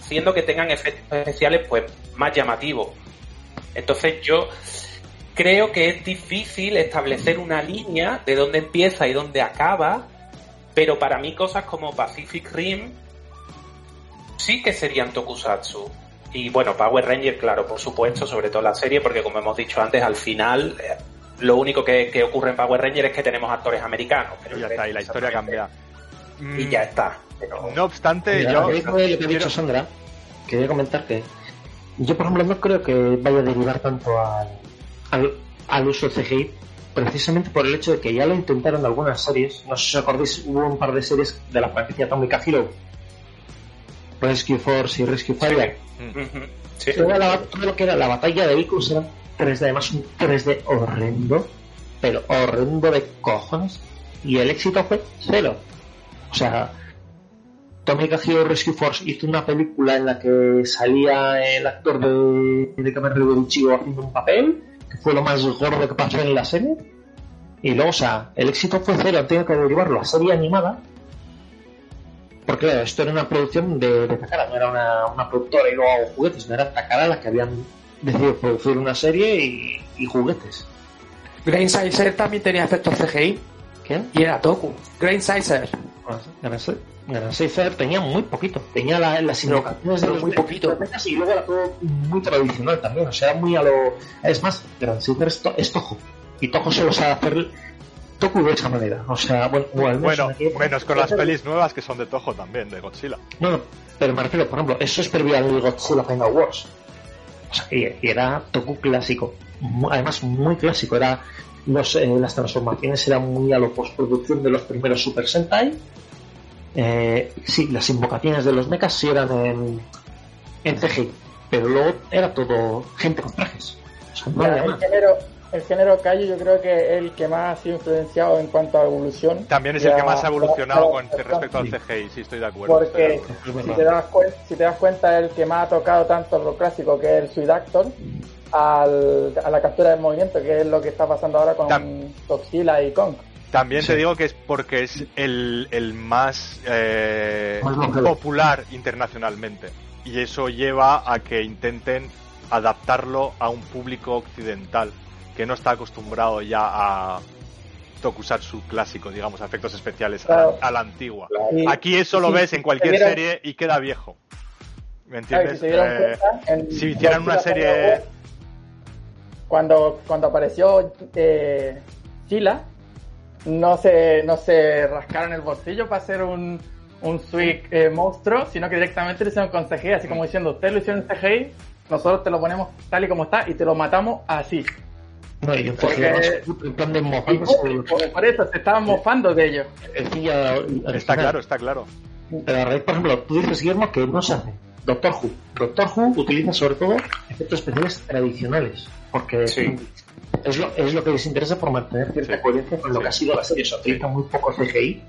haciendo que tengan efectos especiales pues más llamativos. Entonces, yo creo que es difícil establecer una línea de dónde empieza y dónde acaba, pero para mí cosas como Pacific Rim sí que serían tokusatsu. Y bueno, Power Ranger, claro, por supuesto, sobre todo la serie, porque como hemos dicho antes, al final eh, lo único que, que ocurre en Power Ranger es que tenemos actores americanos. Pero Y ya está, y la historia cambia. Y ya está. Pero... No obstante, Mira, yo... de lo que ha dicho Sandra, quería comentar que yo, por ejemplo, no creo que vaya a derivar tanto al, al, al uso de CGI, precisamente por el hecho de que ya lo intentaron algunas series. No sé si os acordáis, hubo un par de series de la franquicia Atomic Hero, Rescue Force y Rescue Fire. Sí. Toda la- todo lo que era la batalla de vehículos era 3D, además un 3D horrendo, pero horrendo de cojones, y el éxito fue cero. O sea, Tommy Hero Rescue Force hizo una película en la que salía el actor de, de Ichigo haciendo un papel, que fue lo más gordo que pasó en la serie, y luego, o sea, el éxito fue cero, tenido que derivarlo a serie animada, porque claro, esto era una producción de, de Takara, no era una, una productora y luego juguetes, no era Takara la que habían decidido producir una serie y, y juguetes. Grain Sizer también tenía efectos CGI. ¿Quién? Y era Toku. Grain Sizer. Gran Seifer tenía muy poquito, tenía la- las invocaciones de los muy poquito. y luego era todo muy tradicional también, o sea, muy a lo... Es más, Gran Seifer es, to- es Toho, y Toho solo sabe hacer Toku de esa manera, o sea, bueno, Bueno, menos con las pelis nuevas que son de Toho también, de Godzilla. No, no, pero me refiero, por ejemplo, eso es previo al Godzilla Final Wars. O sea, y, y era Toku clásico. Además, muy clásico. Era los, eh, las transformaciones eran muy a lo postproducción de los primeros Super Sentai. Eh, sí, las invocaciones de los mechas sí eran en, en CGI. Pero luego era todo gente con trajes. O sea, no Ya, había el género, Kaiju yo creo que es el que más ha sido influenciado en cuanto a evolución. También es el que más ha evolucionado con respecto al. CGI, sí, estoy de acuerdo. Porque si te, das si te das cuenta, el que más ha tocado tanto lo clásico que es el Sweet Actor al, a la captura del movimiento, que es lo que está pasando ahora con Godzilla y Kong. También te digo que es porque es el, el más eh, popular internacionalmente. Y eso lleva a que intenten adaptarlo a un público occidental que no está acostumbrado ya a tokusatsu clásico, digamos, a efectos especiales a, la- Claro. a la antigua. Y- Aquí eso lo ves en cualquier serie y queda viejo. ¿Me Claro, entiendes? si Eh, en si hicieran una serie... Cuando, cuando apareció eh, Sila, no se, no se rascaron el bolsillo para hacer un, un Sweet eh, monstruo, sino que directamente lo hicieron con CGI, así como diciendo, ustedes lo hicieron en CGI, nosotros te lo ponemos tal y como está y te lo matamos así. No, y un Porque- CGI en plan de Y mofarse. por, eso se estaban mofando de ellos. Es que ya- Está claro, está claro. Pero a raíz, por ejemplo, tú dices, Guillermo, que no se hace. Doctor Who. Doctor Who utiliza sobre todo efectos especiales tradicionales. Porque es, lo, es lo que les interesa por mantener cierta coherencia con lo que ha sido la serie. O sea, utiliza muy poco CGI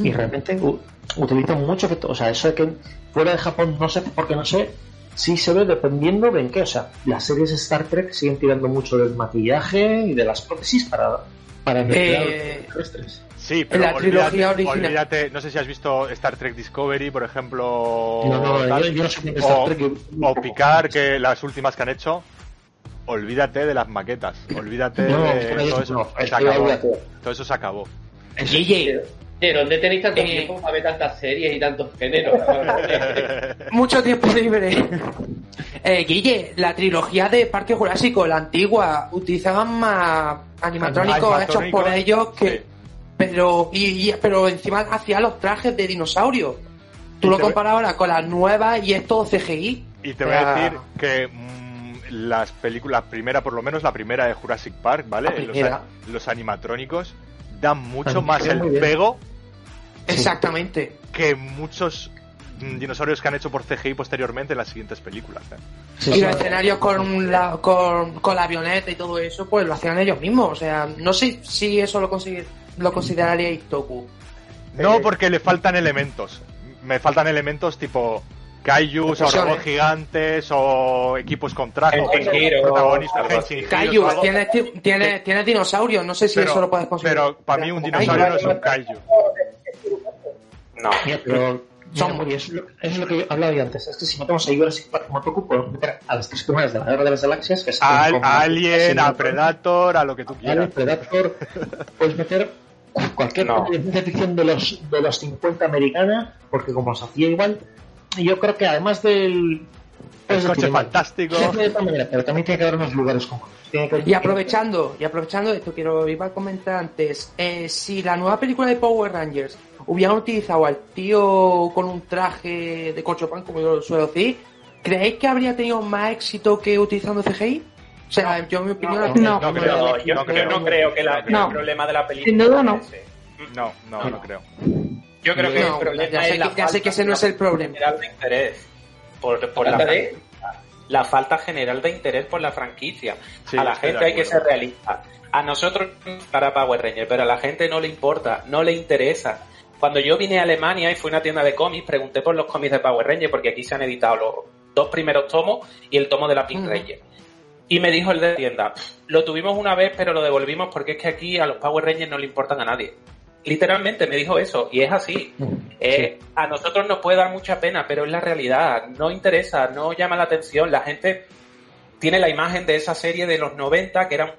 y realmente u- utiliza mucho efecto. O sea, eso de que fuera de Japón no sé por qué no sé. Sí se ve dependiendo de en qué. O sea, las series Star Trek siguen tirando mucho del maquillaje y de las prótesis para, para Eh, los. Sí, pero la trilogía olvídate, original. olvídate, no sé si has visto Star Trek Discovery, por ejemplo, No, no, tal, yo- Star o, Trek, o Picard, que las últimas que han hecho, olvídate de las maquetas, olvídate No, de todo no, eso, no, se acabó. todo eso se acabó. ¿De dónde tenéis tanto Eh. tiempo para ver tantas series y tantos géneros? Mucho tiempo libre. Eh, Guille, la trilogía de Parque Jurásico, la antigua, utilizaban más animatrónicos hechos por ellos que. sí. Pero, y, y- pero encima hacían los trajes de dinosaurio. Tú Y lo te voy- comparas ahora con las nuevas y es todo CGI. Y te voy a decir que mm, las películas, la primera, por lo menos la primera de Jurassic Park, ¿vale? Los, animatrónicos dan mucho más el pego Exactamente. que muchos dinosaurios que han hecho por CGI posteriormente en las siguientes películas. ¿eh? y los escenarios con la, con, con la avioneta y todo eso, pues lo hacían ellos mismos. O sea, no sé si eso lo, consider- lo consideraríais Toku. No, porque le faltan elementos. Me faltan elementos tipo Kaijus o robots gigantes o equipos con traje, o Henshin Hero, protagonistas, algo así. Henshin Hero, Kaiju, algo- tienes, ti- tienes, tienes dinosaurios, no sé si Pero- eso lo puedes conseguir. Pero para mí un dinosaurio no es un Kaiju. No. Mira, pero Son- mira, eso, es lo, es lo que hablaba yo antes. Es que si metemos a Park como podemos meter a las tres primeras de la Guerra de las Galaxias, que es A, como- a Alien, a Alien, Predator, a lo que tú Alien, quieras. Predator, puedes meter cualquier No. de ficción de los, de los 50 americana, porque como se hacía igual, yo creo que además del... El es coche decir, igual, fantástico. de manera, pero también tiene que haber unos lugares comunes. Que- Y aprovechando, y aprovechando esto, quiero iba a comentar antes, eh, si la nueva película de Power Rangers hubieran utilizado al tío con un traje de corchopan, como yo lo suelo decir, ¿creéis que habría tenido más éxito que utilizando CGI? O sea, yo en mi opinión... No. No creo, No, yo, no yo creo. no creo que la- que No. el problema de la película Sin duda no. No, no, no creo. Yo creo que No, el problema ya sé es la que- ya sé que ese no es el problema. de interés por, por la, ¿Falta de? franquicia. la falta general de interés por la franquicia. Sí, a la gente hay que ser realista. A nosotros para Power Ranger, pero a la gente no le importa, no le interesa. Cuando yo vine a Alemania y fui a una tienda de cómics, pregunté por los cómics de Power Ranger porque aquí se han editado los dos primeros tomos y el tomo de la Pink. Ranger. Y me dijo el de tienda, lo tuvimos una vez pero lo devolvimos porque es que aquí a los Power Rangers no le importan a nadie. Literalmente me dijo eso y es así. Eh, A nosotros nos puede dar mucha pena, pero es la realidad. No interesa, no llama la atención. La gente tiene la imagen de esa serie de los 90 que eran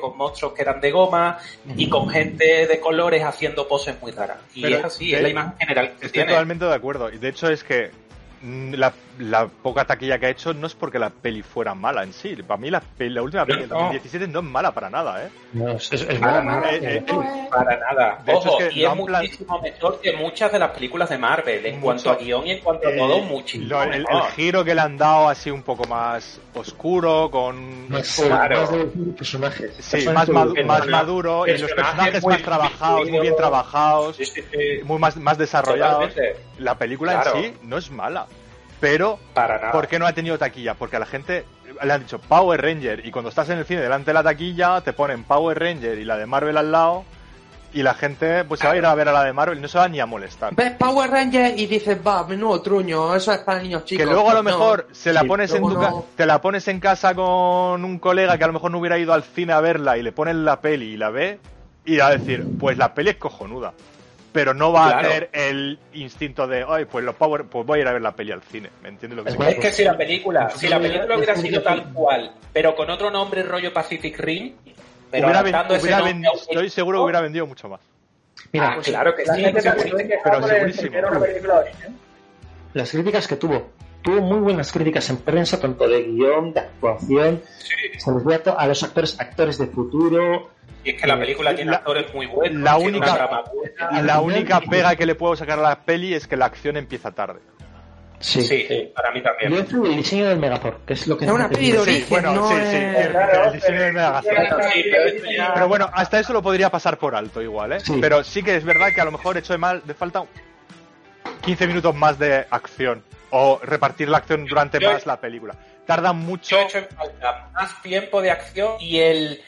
con monstruos que eran de goma y con gente de colores haciendo poses muy raras. Y Pero es así, de- es la imagen general que Estoy tiene. totalmente de acuerdo. Y de hecho es que mm, la, la poca taquilla que ha hecho no es porque la peli fuera mala en sí. Para mí la, peli- la última peli del No. 2017 no es mala para nada, ¿eh? No, es, es, es Para buena, nada, eh, eh, eh, Para nada. De hecho, Ojo, es que y es plan- muchísimo mejor que muchas de las películas de Marvel. En Mucho. cuanto a guion y en cuanto a Eh, todo, muchísimo Lo- el, giro que le han dado así un poco más oscuro, con... más, Claro. más de personajes. Sí, más, madu- más maduro y los personajes más trabajados, muy bien trabajados, Sí, sí, sí. muy más, más desarrollados. Totalmente. La película Claro. en sí no es mala, pero Para nada. ¿por qué no ha tenido taquilla? Porque a la gente le han dicho Power Ranger y cuando estás en el cine delante de la taquilla te ponen Power Ranger y la de Marvel al lado y la gente pues se va a ir a ver a la de Marvel y no se va ni a molestar. Ves Power Rangers y dices, va, menudo truño, eso es para niños chicos. que luego a lo No. mejor se la Sí, pones en luego tu no. te la pones en casa con un colega que a lo mejor no hubiera ido al cine a verla y le ponen la peli y la ve y va a decir, pues la peli es cojonuda. Pero no va Claro. a tener el instinto de, ay, pues los Power, pues voy a ir a ver la peli al cine. ¿Me entiendes lo que Es que si la película, Sí, si la sí, película sí, hubiera sí, sido sí. tal cual, pero con otro nombre rollo Pacific Rim, pero hubiera ven- adaptando ese hubiera nombre ven- estoy seguro que hubiera vendido mucho más. Mira, Ah, claro que sí. sí, sí. quejar pero segurísimo. origen. las críticas que tuvo. Tuvo muy buenas críticas en prensa, tanto de guion, de actuación. Se les ve a, los actores, actores de futuro. Y es que la película tiene La- actores muy buenos, la única- buena. La única pega que le puedo sacar a la peli es que la acción empieza tarde. Sí. Sí, para mí también. Yo entro en el diseño del Megazord, que es lo que Es una peli de Sí, origen, bueno, no sí, sí, es- el diseño del Megazord. Sí, pero bueno, hasta eso lo podría pasar por alto igual, ¿eh? Sí. Pero sí que es verdad que a lo mejor hecho de mal, de falta 15 minutos más de acción. O repartir la acción durante Yo- más la película. Tarda mucho. Yo he hecho en falta más tiempo de acción y el,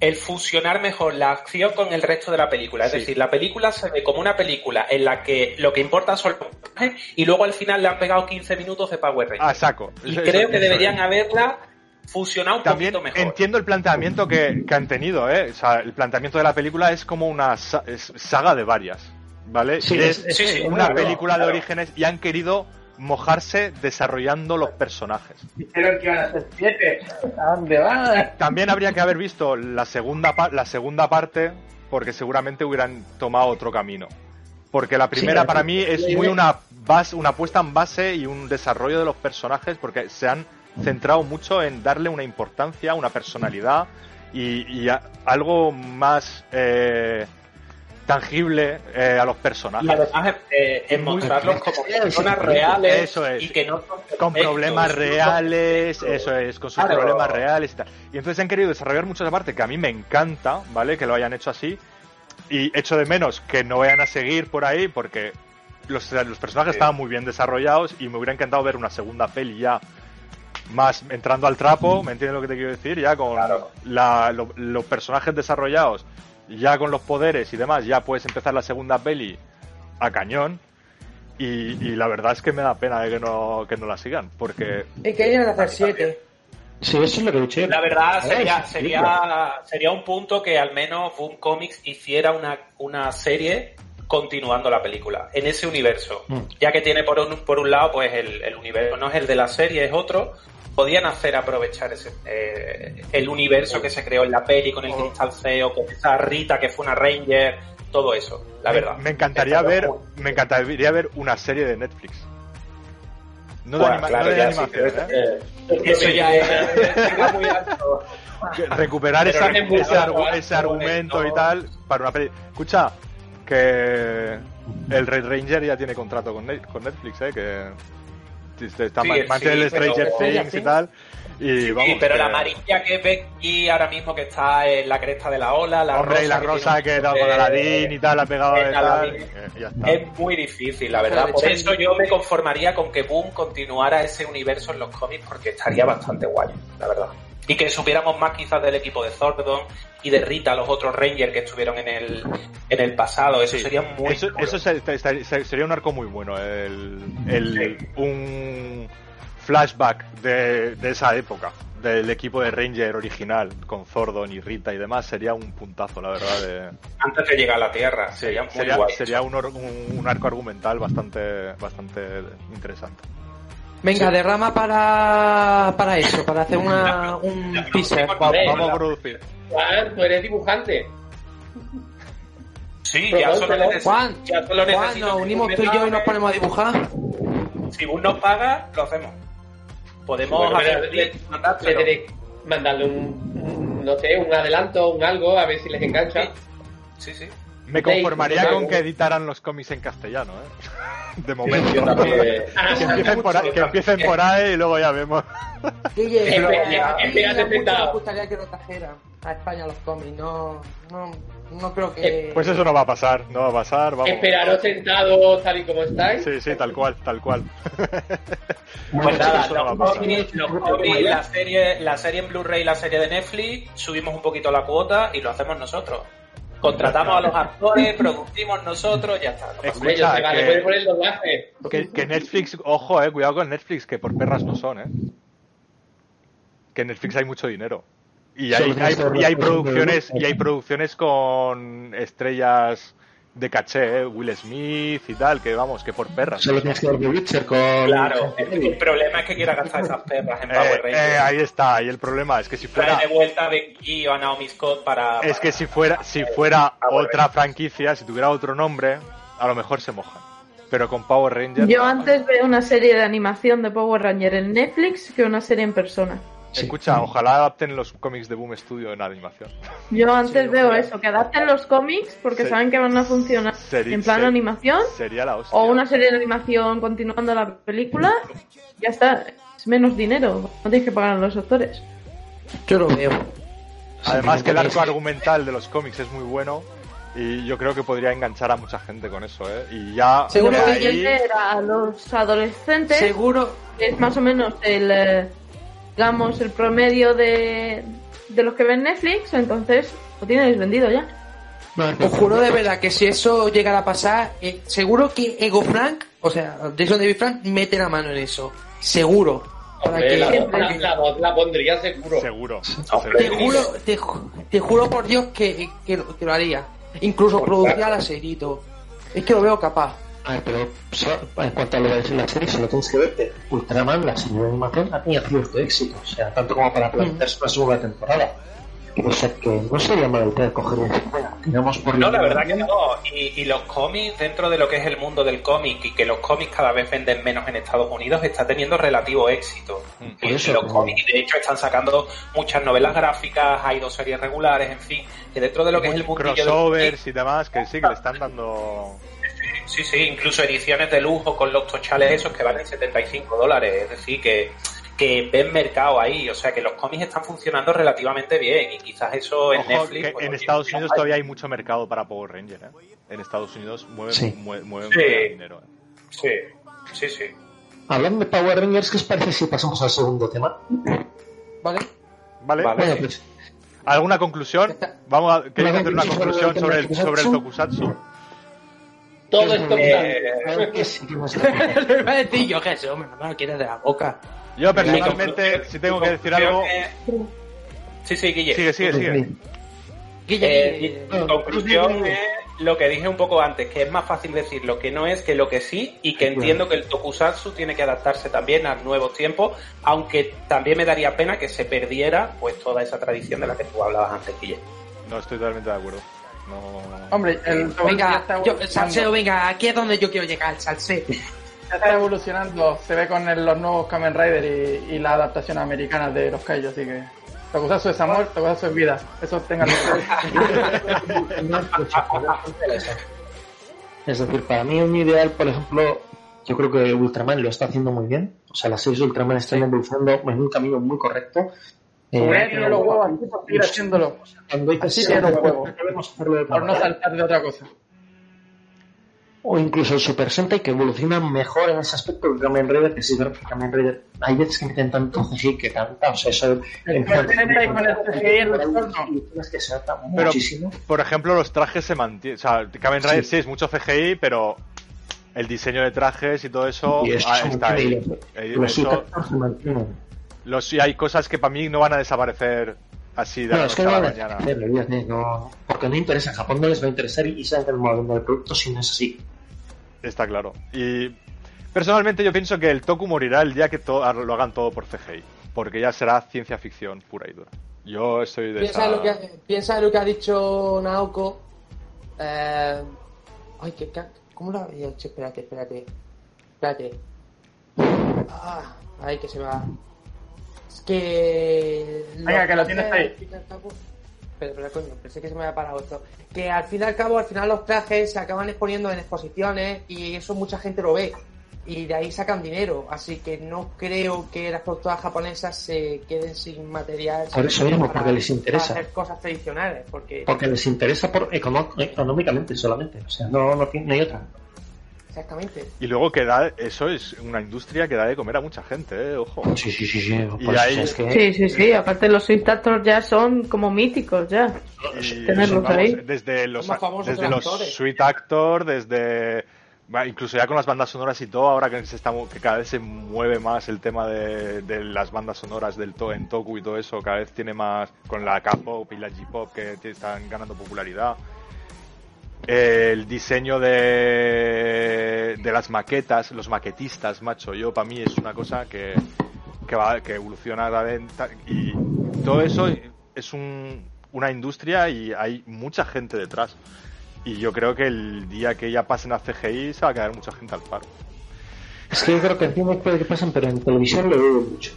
el fusionar mejor la acción con el resto de la película. Es Sí. decir, la película se ve como una película en la que lo que importa son los personajes y luego al final le han pegado 15 minutos de Power Rangers. A saco. y creo eso- que deberían haberla fusionado un También poquito mejor. entiendo el planteamiento que, que han tenido, ¿eh? O sea, el planteamiento de la película es como una sa- es saga de varias, ¿vale? Sí, es, una claro, película de orígenes y han querido mojarse desarrollando los personajes. Dijeron que iban a ser siete. ¿A dónde van? También habría que haber visto la segunda, la segunda parte porque seguramente hubieran tomado otro camino. Porque la primera Sí, para mí es muy una base, una puesta en base y un desarrollo de los personajes porque se han centrado mucho en darle una importancia, una personalidad y, y a- algo más eh, tangible eh, a los personajes. Y además eh, en mostrarlos como personas reales Eso es. y que no son con problemas reales, eso es, con sus Claro. problemas reales y tal. Y entonces han querido desarrollar mucho esa parte que a mí me encanta, ¿vale? Que lo hayan hecho así. Y echo de menos que no vayan a seguir por ahí porque los, los personajes Sí. estaban muy bien desarrollados y me hubiera encantado ver una segunda peli ya más entrando al trapo, ¿me entiendes lo que te quiero decir? Ya con la- lo- los personajes desarrollados, ya con los poderes y demás, ya puedes empezar la segunda peli a cañón. Y, y la verdad es que me da pena de que no, que no la sigan, porque Es que hay que hacer siete. Sí, eso es lo que dicho. La verdad sería, sería, sería un punto que al menos Boom Comics hiciera una, una serie continuando la película, en ese universo. Mm. Ya que tiene por un, por un lado, pues el, el universo no es el de la serie, es otro. Podían hacer aprovechar ese, eh, el universo que se creó en la peli con el cristal CEO, con esa Rita que fue una Ranger, todo eso, la me, verdad. me encantaría Estaría ver, muy- me encantaría ver una serie de Netflix. No de, Bueno, anima- claro, no de ya sí, animación, ¿eh? es- Eso ya es llega muy alto. Que recuperar Pero esa- no es muy ese, alto, ese argumento no. y tal para una peli. Escucha, que el Red Ranger ya tiene contrato con Netflix, ¿eh? Que está, Sí, man- mantiene sí, el Stranger pero- Things y tal. Y vamos, pero que- la amarilla que es Becky ahora mismo que está en la cresta de la ola, la Hombre, y la rosa rosa que un con Aladdin y tal, ha pegado de tal. Eh, ya está. Es muy difícil, la verdad. Por eso yo me conformaría con que Boom continuara ese universo en los cómics porque estaría bastante guay, la verdad. Y que supiéramos más quizás del equipo de Zordon y de Rita, los otros Rangers que estuvieron en el, en el pasado. Eso Sí, sería muy Eso, sería un arco muy bueno. El, el- un flashback de, de esa época, del equipo de Ranger original, con Zordon y Rita y demás, sería un puntazo, la verdad. De, Antes de llegar a la Tierra. sería muy sería guay. sería un- un arco argumental bastante, bastante interesante. Venga, derrama para, para eso, para hacer una, un teaser. Va- vamos a producir. Juan, tú eres dibujante. Sí, Pero ya solo necesito. Juan, ya solo Juan, necesito nos unimos tú y yo y nos ponemos a dibujar. Si Boom nos paga, lo hacemos. Podemos Bueno, hacer le-. Le mandarle un, un, no sé, un adelanto, un algo, a ver si les engancha. Sí, sí. Me conformaría con que editaran los cómics en castellano, ¿eh? De momento. también. que, empiecen por ahí, que empiecen por ahí y luego ya vemos. Guille, me gustaría que lo trajeran a España los cómics. No, no, no creo que. Pues eso no va a pasar, no va a pasar, vamos. Esperaros sentados tal y como estáis. Sí, sí, tal cual, tal cual. Pues nada, los cómics, los cómics, la serie, la serie en Blu-ray y la serie de Netflix, subimos un poquito la cuota y lo hacemos nosotros. Contratamos a los actores, producimos nosotros, ya está. Escucha, que- puede poner el doblaje. Que, que Netflix, ojo, eh, cuidado con Netflix, que por perras no son, eh. Que en Netflix hay mucho dinero. Y hay, y producciones, y hay producciones con estrellas de caché, eh, Will Smith y tal, que vamos, que por perras. Solo tienes que ver The Witcher con. Claro, el problema es que quiera gastar esas perras en Eh, Power eh, Rangers. ahí está, y el problema es que si fuera Trae de vuelta Becky o a Naomi Scott para... Es que si fuera, si fuera otra franquicia, si tuviera otro nombre, a lo mejor se mojan. Pero con Power Rangers. Yo antes veo una serie de animación de Power Ranger en Netflix que una serie en persona. Escucha, ojalá adapten los cómics de Boom Studio en animación. Yo antes veo eso, que adapten los cómics porque Sí. saben que van a funcionar en plan ser- animación Sería la hostia. o una serie de animación continuando la película. Ya está, es menos dinero, no tienes que pagar a los actores. Yo lo veo. Además que el arco argumental de los cómics es muy bueno y yo creo que podría enganchar a mucha gente con eso, ¿eh? Y ya Seguro que ahí- a los adolescentes. Seguro. que es más o menos el, eh, digamos, el promedio de, de los que ven Netflix, entonces lo tienes vendido ya. Os juro de verdad que si eso llegara a pasar, eh, seguro que Ego Frank, o sea, Jason David Frank, mete la mano en eso. Seguro. Para Hombre, que- la, la, la, voz la pondría seguro. Seguro. te, juro, te, ju- te juro por Dios que, que, lo- que lo haría. Incluso produciría la serie. Es que lo veo capaz. A ver, pero so- en cuanto a lo de la serie, solo tienes que verte. Ultraman, la serie de animación, ha tenido cierto éxito. O sea, tanto como para plantearse una segunda temporada. O sea que no sería mala idea coger un digamos por No, la verdad que no. Y, y los cómics, dentro de lo que es el mundo del cómic y que los cómics cada vez venden menos en Estados Unidos, está teniendo relativo éxito. por Y eso, los como- cómics, de hecho, están sacando muchas novelas gráficas, hay dos series regulares, en fin, que dentro de lo que es el del crossovers y demás, que sí, que le están dando... Sí, sí, incluso ediciones de lujo con los tochales esos que valen 75 dólares. Es decir, que, que ven mercado ahí. O sea, que los cómics están funcionando relativamente bien. Y quizás eso en Ojo, Netflix. que pues, en Estados Unidos hay. todavía hay mucho mercado para Power Ranger, ¿eh? En Estados Unidos mueven, Sí. mue- mueven Sí. mucho dinero. ¿eh? Sí, sí, sí. Hablando de Power Rangers, ¿qué os parece si pasamos al segundo tema? ¿Vale? ¿Vale? Bueno, pues ¿Alguna conclusión? Vamos a, ¿Queréis Una hacer una conclusión sobre el, sobre el sobre el Tokusatsu? Todo esto que que nos- Lo iba a decir yo, Jesús, hombre, no me lo quieres de la boca. Yo personalmente, si tengo que decir algo... Sí, sí, Guille. Sigue, sigue, sigue. Guille, Eh, mi conclusión es lo que dije un poco antes, que es más fácil decir lo que no es que lo que sí, y que entiendo que el tokusatsu tiene que adaptarse también a nuevos tiempos, aunque también me daría pena que se perdiera pues toda esa tradición de la que tú hablabas antes, Guille. No estoy totalmente de acuerdo. No... Hombre, el Venga, está yo, evolucionando. salseo, venga, aquí es donde yo quiero llegar, salseo. Ya está evolucionando, se ve con el- los nuevos Kamen Rider y, y la adaptación americana de los Kaiju, así que Tokusatsu es amor, Tokusatsu es vida. Eso tengan Es decir, para mí un ideal, por ejemplo, yo creo que Ultraman lo está haciendo muy bien. O sea, las seis de Ultraman están evolucionando en un camino muy correcto. Eh, tiene los huevos así por seguir haciéndolo. cuando que Así los huevos. Por no saltar de otra cosa. O incluso el Super Sentai que evoluciona mejor en ese aspecto que el Kamen Rider, que sí, pero que Kamen Rider hay veces que meten tanto CGI que tanta, o sea, eso El Super Sentai con el CGI en es que se nota Pero, muchísimo. por ejemplo, los trajes se mantienen. O sea, Kamen Rider sí. Sí. es mucho CGI, pero el diseño de trajes y todo eso, Y eso ah, está ahí. y Eh, los eso- se mantienen. Los, y hay cosas que para mí no van a desaparecer así de No, la es que no a la van a mañana. no, porque no interesa, Japón no les va a interesar y saben que el modelo del producto si no es así. Está claro. Y personalmente yo pienso que el Toku morirá el día que to- lo hagan todo por CGI. Porque ya será ciencia ficción pura y dura. Yo estoy de Piensa esa... en lo, que, piensa en lo que ha dicho Naoko. Eh, ay, que, ¿cómo lo había hecho? Espérate, espérate. Espérate. Ah, ay, que se me va. Es que. Venga, que lo tienes ahí. al fin y al cabo- Espera, espera, coño, pensé que se me había parado esto. Que al fin y al cabo, al final los trajes se acaban exponiendo en exposiciones y eso mucha gente lo ve. Y de ahí sacan dinero. Así que no creo que las productoras japonesas se queden sin material. Por eso mismo, porque les interesa. hacer cosas tradicionales. Porque. Porque les interesa por económicamente solamente, o sea, no, no, no hay otra. Exactamente. Y luego que da, eso es una industria que da de comer a mucha gente, ¿eh? ojo. Sí, sí, sí, sí. Y ahí- es que- Sí, sí, sí. Aparte los Intactors ya son como míticos ya. Y, Tenerlos vamos, ahí. Desde los, desde los actores. Sweet Actor, desde... Incluso ya con las bandas sonoras y todo, ahora que se está mu- que cada vez se mueve más el tema de, de las bandas sonoras del to en Toku y todo eso, cada vez tiene más con la K-pop y la J-pop que están ganando popularidad. El diseño de, de las maquetas, los maquetistas, macho, yo para mí es una cosa que, que va que evoluciona la venta y todo eso es un, una industria y hay mucha gente detrás. Y yo creo que el día que ya pasen a CGI se va a quedar mucha gente al paro. Es que yo creo que entiendo que puede que pasen, pero en televisión lo veo mucho.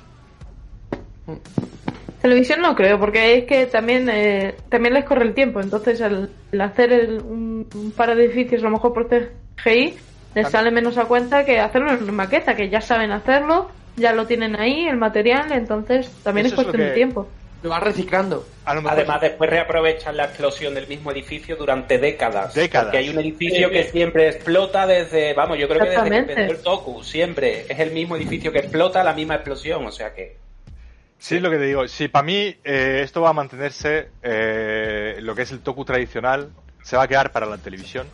Televisión no creo, porque es que también eh, también les corre el tiempo. Entonces, al, al hacer el- un, un par de edificios, a lo mejor por CGI, les sale menos a cuenta que hacerlo en maqueta, que ya saben hacerlo, ya lo tienen ahí, el material, entonces también Eso es es cuestión que- de tiempo. Lo vas reciclando. A lo mejor- Además, después reaprovechan la explosión del mismo edificio durante décadas. Décadas. Porque hay un edificio que siempre explota desde, vamos, yo creo que desde que empezó el Toku, siempre. Es el mismo edificio que explota, la misma explosión, o sea que... Sí, es lo que te digo. Si para mí eh, esto va a mantenerse, eh, lo que es el toku tradicional, se va a quedar para la televisión.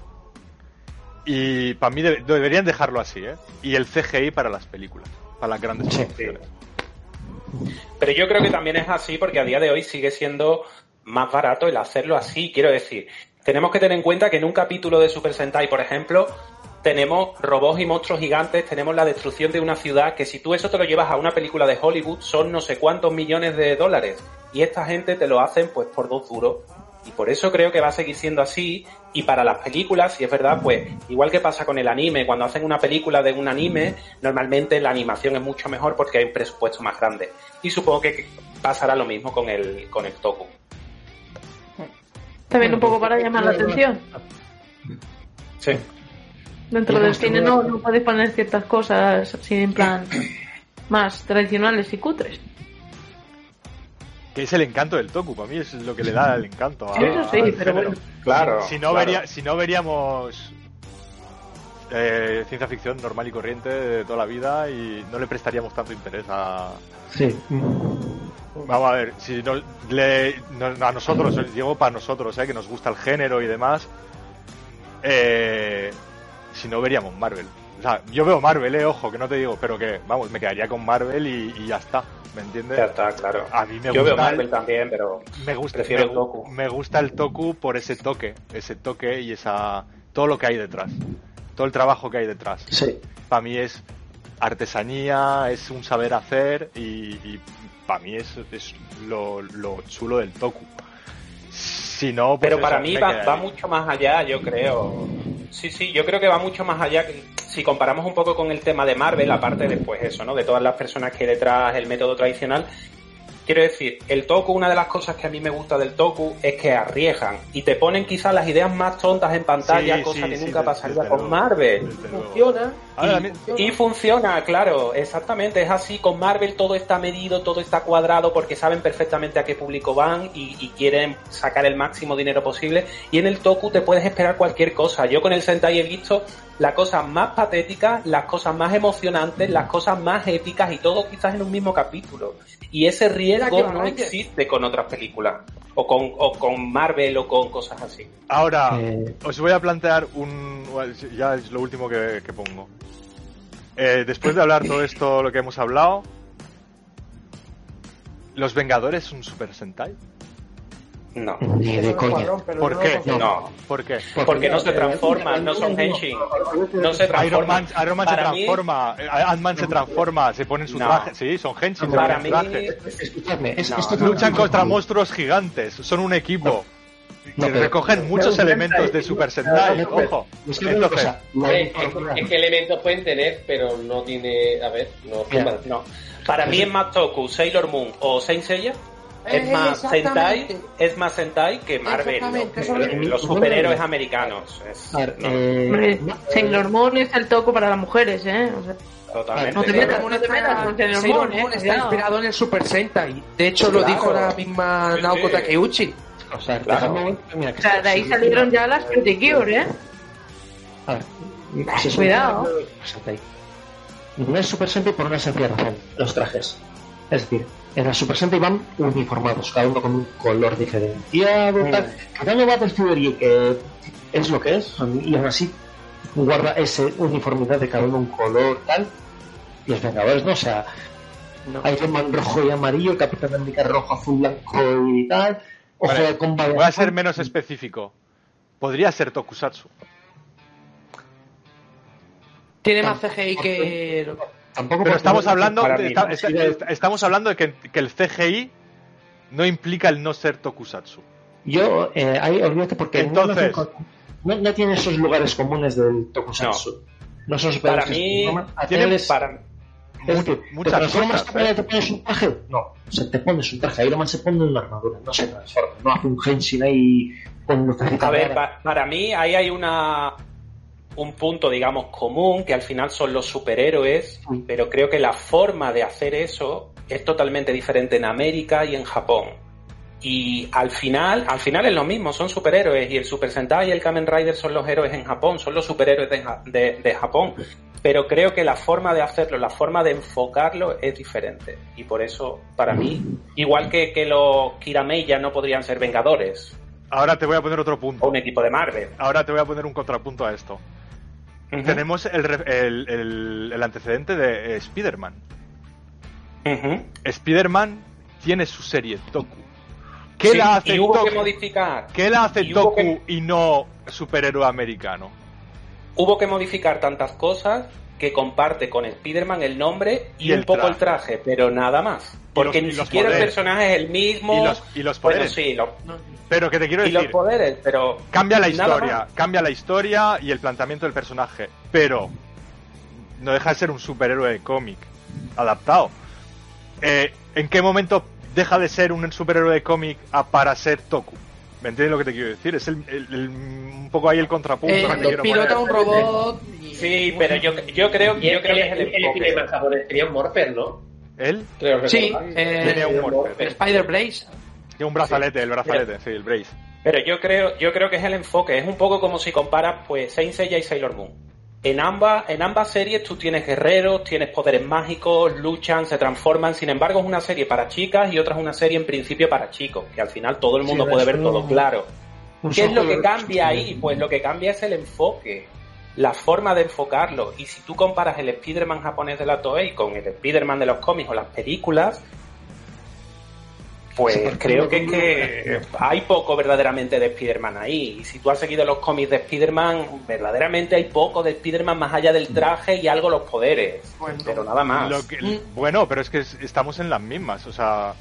Y para mí de- deberían dejarlo así, ¿eh? Y el CGI para las películas, para las grandes Sí. producciones. Pero yo creo que también es así porque a día de hoy sigue siendo más barato el hacerlo así. Quiero decir, tenemos que tener en cuenta que en un capítulo de Super Sentai, por ejemplo, tenemos robots y monstruos gigantes, tenemos la destrucción de una ciudad, que si tú eso te lo llevas a una película de Hollywood son no sé cuántos millones de dólares. y esta gente te lo hacen pues por dos duros. Y por eso creo que va a seguir siendo así. Y para las películas, si es verdad, pues igual que pasa con el anime, cuando hacen una película de un anime, normalmente la animación es mucho mejor porque hay un presupuesto más grande. Y supongo que pasará lo mismo con el, con el Toku. También un poco para llamar la atención. Sí. Dentro del cine no, no podéis poner ciertas cosas así en plan más tradicionales y cutres. Que es el encanto del Toku, para mí es lo que le da el encanto a, Sí, eso sí, pero género. bueno. Claro, Si no, claro. vería- si no veríamos eh, ciencia ficción normal y corriente de toda la vida y no le prestaríamos tanto interés a... Sí. Vamos a ver, si no, le- no- a nosotros, digo para nosotros, eh, que nos gusta el género y demás, eh, si no veríamos Marvel. O sea, yo veo Marvel, eh, ojo, que no te digo, pero que, vamos, me quedaría con Marvel y, y ya está, ¿me entiendes? Ya está, claro. A mí me Yo gusta veo el- Marvel también, pero me gusta, prefiero me, el Toku. me gusta el Toku por ese toque, ese toque y esa todo lo que hay detrás, todo el trabajo que hay detrás. Sí. Para mí es artesanía, es un saber hacer y, para mí es, es lo, lo chulo del Toku. Si no, pues Pero para mí va, va mucho más allá, yo creo. Sí, sí, yo creo que va mucho más allá. Si comparamos un poco con el tema de Marvel, aparte después eso, ¿no? De todas las personas que detrás, el método tradicional. Quiero decir, el Toku, una de las cosas que a mí me gusta del Toku es que arriesgan y te ponen quizás las ideas más tontas en pantalla, Sí, cosa sí, que sí, nunca pasaría con luego, Marvel. y funciona. Y funciona, claro, exactamente, es así. Con Marvel todo está medido, todo está cuadrado porque saben perfectamente a qué público van y, y quieren sacar el máximo dinero posible. Y en el Toku te puedes esperar cualquier cosa. Yo con el Sentai he visto las cosas más patéticas, las cosas más emocionantes, las cosas más épicas y todo quizás en un mismo capítulo. Y ese riesgo no existe con otras películas. O con, o con Marvel o con cosas así. Ahora, Eh, os voy a plantear un... bueno, Ya es lo último que, que pongo. Eh, después de hablar todo esto, lo que hemos hablado, ¿Los Vengadores son Super Sentai? No. Ni de coña. ¿Por qué? No. ¿Por qué? Porque no se transforman, no son henshin. No se Iron transforman. Man, Iron Man se Para mí- transforma, eh, Ant-Man se transforma, se ponen su No. traje. Sí, son henshin, se Para mí. Escuchadme, es, No, esto no. Luchan contra monstruos gigantes, son un equipo. No, pero- recogen muchos pero- elementos de Super Sentai, No, ojo. es que elementos pueden tener, pero no tiene. A ver, no Mira. No. Para mí es más Toku, Sailor Moon o Saint Seiya. Es Eh, más Sentai, es más Sentai que Marvel, los, superhéroes americanos. Es- A ver, no, eh, Hombre, no, Sailor Moon es el toco para las mujeres, ¿eh? O sea, totalmente. no te metas, no te está- metas con Sailor Sailor Moon, eh, Moon está cuidado. inspirado en el Super Sentai. De hecho, lo dijo la misma Naoko. Takeuchi. o sea, Claro. dejadme un momento, mira, que O sea, de ahí salieron ya las Pretty Cure, ¿eh? A ver, pues es un Cuidado. No es Super Sentai por una sencilla razón, los trajes. Es decir, en la Super Sentai van uniformados, cada uno con un color diferenciado, tal. Cada uno va vestido y que es lo que es, y aún así guarda esa uniformidad de cada uno un color, tal. Y los Vengadores, ¿no? O sea, Iron Man rojo y amarillo, el Capitán América rojo, azul, blanco y tal. Ojo Vale, de comba de voy a ser menos específico. Podría ser Tokusatsu. Tiene más CGI que. Tampoco Pero estamos hablando, para de- mí está- no. está- está- estamos hablando de que, que el CGI no implica el no ser Tokusatsu. Yo, eh, ahí olvídate porque Entonces- no, no, no tiene esos lugares comunes del Tokusatsu. No, son Para que mí, transforman a tiene niveles- para, Es decir, muchas ¿te transformas cosas, ¿eh? y te pones un traje? No, o sea, te pones un traje. Iron Man se pone una armadura, no se transforma. No hace un Henshin ahí con lucecitas A ver, raras. pa- para mí ahí hay una un punto, digamos, común, que al final son los superhéroes, pero creo que la forma de hacer eso es totalmente diferente en América y en Japón. Y al final, al final es lo mismo, son superhéroes, y el Super Sentai y el Kamen Rider son los héroes en Japón, son los superhéroes de, de- de Japón. Pero creo que la forma de hacerlo, la forma de enfocarlo es diferente. Y por eso, para mí, igual que, que los Kiramei ya no podrían ser vengadores, Ahora te voy a poner otro o punto. un equipo de Marvel. Ahora te voy a poner un contrapunto a esto. Tenemos el, el- el- el antecedente de eh, Spider-Man. Spider-Man tiene su serie Toku. ¿Qué Sí, la hace y hubo Toku? que modificar. ¿Qué la hace y hubo Toku que- y no superhéroe americano? Hubo que modificar tantas cosas que comparte con Spider-Man el nombre y, un poco el traje, pero nada más. Porque los- ni siquiera el poderes. personaje es el mismo. Y los- y los Bueno, poderes. sí, los- Pero que te quiero y los decir, poderes, pero. cambia la historia, cambia la historia y el planteamiento del personaje, pero no deja de ser un superhéroe de cómic adaptado. Eh, ¿En qué momento deja de ser un superhéroe de cómic a para ser Toku? ¿Me entiendes lo que te quiero decir? Es el, el- el- un poco ahí el contrapunto Eh, que te pilota poner. un robot. Sí, pero yo, yo creo, Y yo el, creo que es el, el el enfoque. tenía un Morper, ¿no? ¿Él? Creo Sí, eh, Tiene un. Spider Blaze. Tiene un brazalete, el brazalete, sí, el Brace. Pero yo creo, yo creo que es el enfoque. Es un poco como si comparas, pues, Saint Seiya y Sailor Moon. En ambas, en ambas series tú tienes guerreros, tienes poderes mágicos, luchan, se transforman. Sin embargo, es una serie para chicas y otra es una serie en principio para chicos, que al final todo el mundo Sí, puede ver todo claro. ¿Qué es lo que cambia ahí? Pues lo que cambia es el enfoque, la forma de enfocarlo. Y si tú comparas el Spider-Man japonés de la Toei con el Spider-Man de los cómics o las películas, pues Sí, creo que, es que hay poco verdaderamente de Spider-Man ahí. Y si tú has seguido los cómics de Spider-Man, verdaderamente hay poco de Spider-Man más allá del traje y algo los poderes. Pero nada más. Lo que- Bueno, pero es que es- estamos en las mismas, o sea,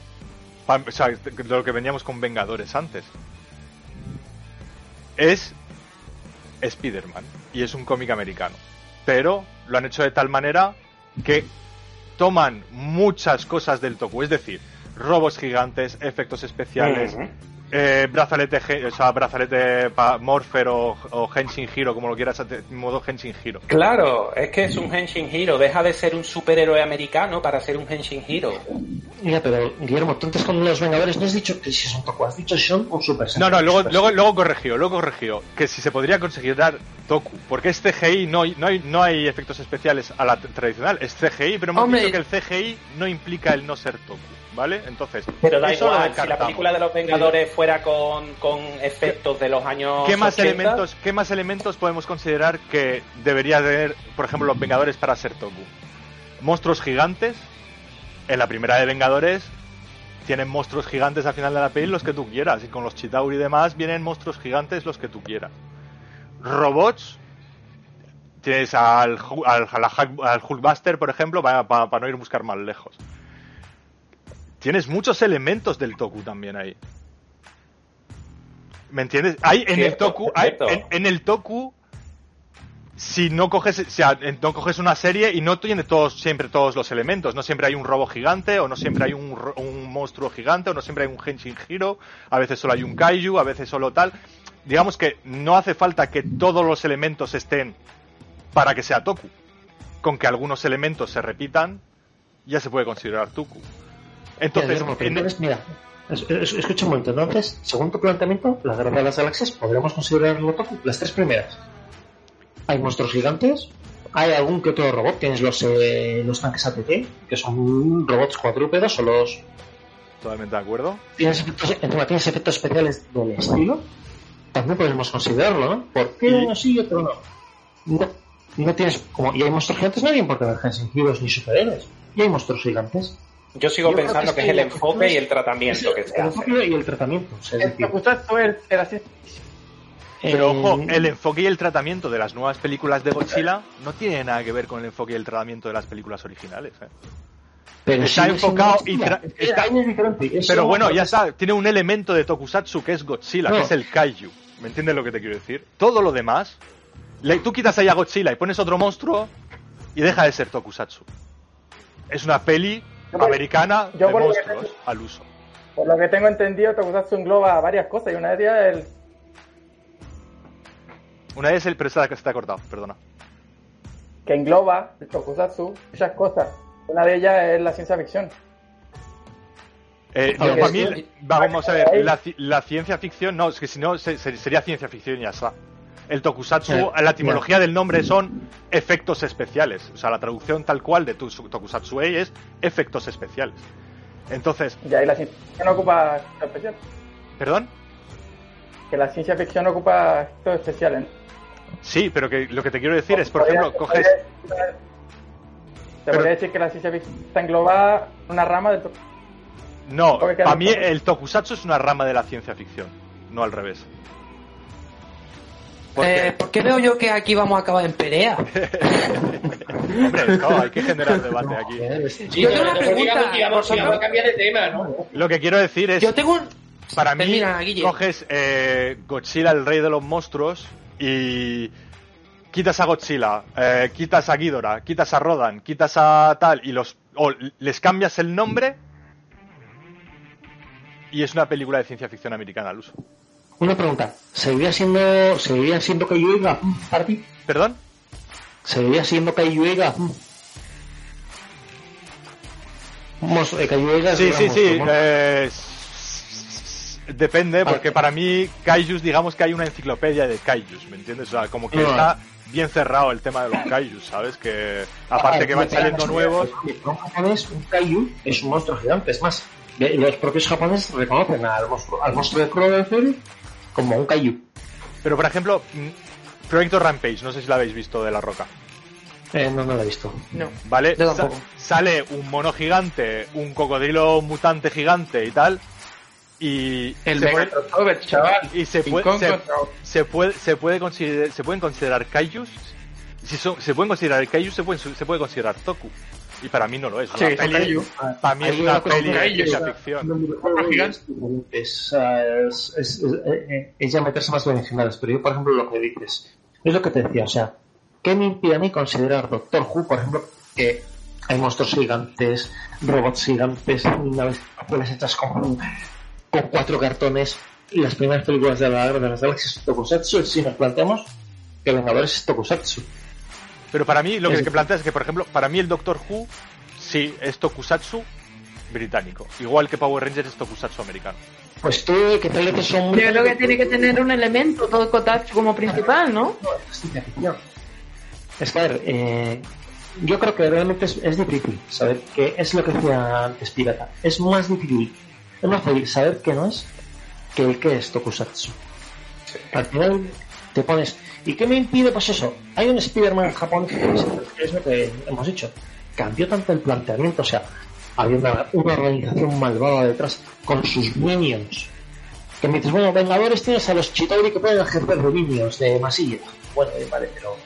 pa- o sea, de lo que veníamos con Vengadores antes. Es Spider-Man y es un cómic americano, pero lo han hecho de tal manera que toman muchas cosas del Toku, es decir, robos gigantes, efectos especiales, eh, brazalete, o sea, brazalete Morpher o, o Henshin Hiro, como lo quieras, modo Henshin Hiro. Claro, es que es un Henshin Hero. Deja de ser un superhéroe americano para ser un Henshin Hero. Mira, pero Guillermo, tú antes con los Vengadores no has dicho que si son Toku, has dicho que son un Super No, no, luego, luego, luego corrigió, luego corrigió que si se podría conseguir dar Toku, porque es CGI, no hay, no hay, no hay efectos especiales a la tradicional, es CGI, pero hemos Hombre. dicho que el CGI no implica el no ser Toku, ¿vale? Entonces, Pero da eso igual, si la película de los Vengadores fuera con, con efectos de los años ¿Qué más 80, elementos, qué más elementos podemos considerar que debería tener, por ejemplo, los Vengadores para ser Toku? Monstruos gigantes. En la primera de Vengadores tienen monstruos gigantes al final de la peli los que tú quieras y con los Chitauri y demás vienen monstruos gigantes los que tú quieras. Robots tienes al, al, Hulkbuster, por ejemplo, para, para- para no ir a buscar más lejos. Tienes muchos elementos del Toku también ahí. ¿Me entiendes? Hay en el Toku, hay- en el Toku, si no coges, o sea, no coges una serie y no tiene todos, siempre todos los elementos, no siempre hay un robo gigante, o no siempre hay un, un monstruo gigante, o no siempre hay un Henshin Hiro, a veces solo hay un Kaiju, a veces solo tal. Digamos que no hace falta que todos los elementos estén para que sea Toku. Con que algunos elementos se repitan, ya se puede considerar Toku. Entonces, en- mira, es- es- escucha un momento. Entonces, según tu planteamiento, la guerra de las galaxias podríamos considerarlo Toku. Las tres primeras. Hay monstruos gigantes, hay algún que otro robot. Tienes los, eh, los tanques ATT, que son robots cuadrúpedos o los. totalmente de acuerdo. Tienes efectos, encima tienes efectos especiales del estilo. También podemos considerarlo, ¿no? ¿Por qué uno sí y otro no? No, no tienes. Como, y hay monstruos gigantes, no hay por qué ni superhéroes. Y hay monstruos gigantes. Yo sigo Yo pensando que que es el enfoque y el es- tratamiento que se el hace. enfoque y el tratamiento. o sea, es El Pero eh, ojo, el enfoque y el tratamiento de las nuevas películas de Godzilla no tiene nada que ver con el enfoque y el tratamiento de las películas originales. ¿eh? pero está enfocado y tra- está- es Pero bueno, ya está, tiene un elemento de Tokusatsu que es Godzilla, No. que es el Kaiju. ¿Me entiendes lo que te quiero decir? Todo lo demás, le- tú quitas ahí a Godzilla y pones otro monstruo y deja de ser Tokusatsu. Es una peli americana yo de que monstruos al uso. Por lo que tengo entendido, Tokusatsu engloba varias cosas y una de ellas es el Una vez el... Pero está, está cortado, perdona. que engloba el Tokusatsu muchas cosas. Una de ellas es la ciencia ficción. Eh, no, para mí, sí. vamos a ver, la, ci- la ciencia ficción, no, es que si no se- se- sería ciencia ficción y ya está. El tokusatsu, la etimología del nombre son efectos especiales. O sea, la traducción tal cual de tu- tokusatsu es efectos especiales. Entonces, Y ahí la ciencia ficción ocupa efectos especiales. ¿perdón? Que la ciencia ficción ocupa efectos especiales. Sí, pero que lo que te quiero decir es, por Podría- ejemplo, coges... podría- Se Pero- podría decir que la ciencia ficción está englobada en una rama del Tokusatsu. No, para mí el tokusatsu es una rama de la ciencia ficción, no al revés. Porque- Eh, ¿Por qué veo yo que aquí vamos a acabar en pelea? Hombre, no, hay que generar debate aquí. Yo tengo una pregunta. Vamos, vamos a cambiar de tema, ¿no? Lo que quiero decir es. Yo tengo un... Para mí, Termina, coges eh, Godzilla, el rey de los monstruos, y quitas a Godzilla, eh, quitas a Ghidorah, quitas a Rodan, quitas a tal, y los o les cambias el nombre, y es una película de ciencia ficción americana al uso. Una pregunta. ¿Seguiría siendo, seguiría siendo Kaiyuiga para ti? ¿Perdón? ¿Seguiría siendo Kaiyuiga? Mos- eh, Kaiyuiga es Sí, sí, gran sí. Depende, porque para mí Kaijus, digamos que hay una enciclopedia de Kaijus, ¿me entiendes? O sea, como que No. está bien cerrado el tema de los Kaijus, ¿sabes? Que aparte Ah, que van saliendo nuevos. Japonés, un Kaiju es un monstruo gigante. Es más, los propios japoneses reconocen al monstruo, al monstruo de Cloverfield como un Kaiju. Pero por ejemplo, mm, Proyecto Rampage, no sé si lo habéis visto de La Roca. Eh, no, no lo he visto. No. ¿Vale? Yo Sa- tampoco. sale un mono gigante, un cocodrilo mutante gigante y tal. Y El se de puede- crossover, chaval. y se puede, Kong se, puede se puede considerar se pueden considerar kaijus. Si son- se pueden considerar kaijus se puede se puede considerar toku. Y para mí no lo es. Sí, una son peli- kaiju. para mí es una peli de ficción. Es, es, es, es, es- ya meterse más berenjenales, pero yo, por ejemplo, lo que dices, es lo que te decía, o sea, ¿qué me impide a mí considerar Doctor Who, por ejemplo, que hay monstruos gigantes, robots gigantes, naves hechas con, con cuatro cartones, y las primeras películas de la guerra de las galaxias es Tokusatsu, y si nos planteamos que Vengadores es Tokusatsu. pero para mí lo que, Es- que planteas es que por ejemplo para mí el Doctor Who sí es tokusatsu británico igual que Power Rangers es tokusatsu americano Pues tú, que tal vez son muy... Yo creo que tiene que tener un elemento todo Kotatsu como principal, ¿no? es que, a ver, eh, yo creo que realmente es, es difícil saber qué es lo que decía antes Pirata. Es más difícil, es más fácil saber qué no es que el que es Tokusatsu. Al final te pones, ¿y qué me impide? Pues eso, hay un Spider-Man japonés, que es lo que hemos dicho, cambió tanto el planteamiento, o sea, había una, una organización malvada detrás con sus minions. Que me dices, bueno, Vengadores tienes a los Chitauri que pueden ejercer de minions, de masilla. Bueno, vale, pero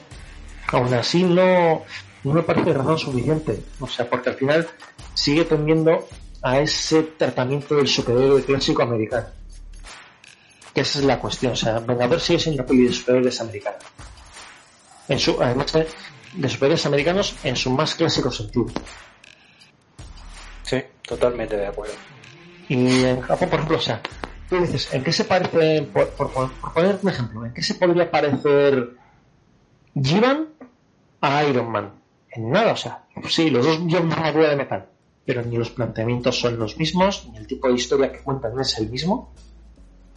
aún así no, no me parece razón suficiente. O sea, porque al final sigue tendiendo a ese tratamiento del superhéroe clásico americano. Que esa es la cuestión. O sea, Vengador sigue siendo una peli de superhéroes americanos. En su, además de, superhéroes americanos en su más clásico sentido. Sí, totalmente de acuerdo. Y en Japón, por ejemplo, o sea, tú dices, ¿en qué se parece, por, por, por poner un ejemplo, ¿en qué se podría parecer Jivan a Iron Man? En nada, o sea, sí, los dos llevan una armadura de metal, pero ni los planteamientos son los mismos, ni el tipo de historia que cuentan es el mismo.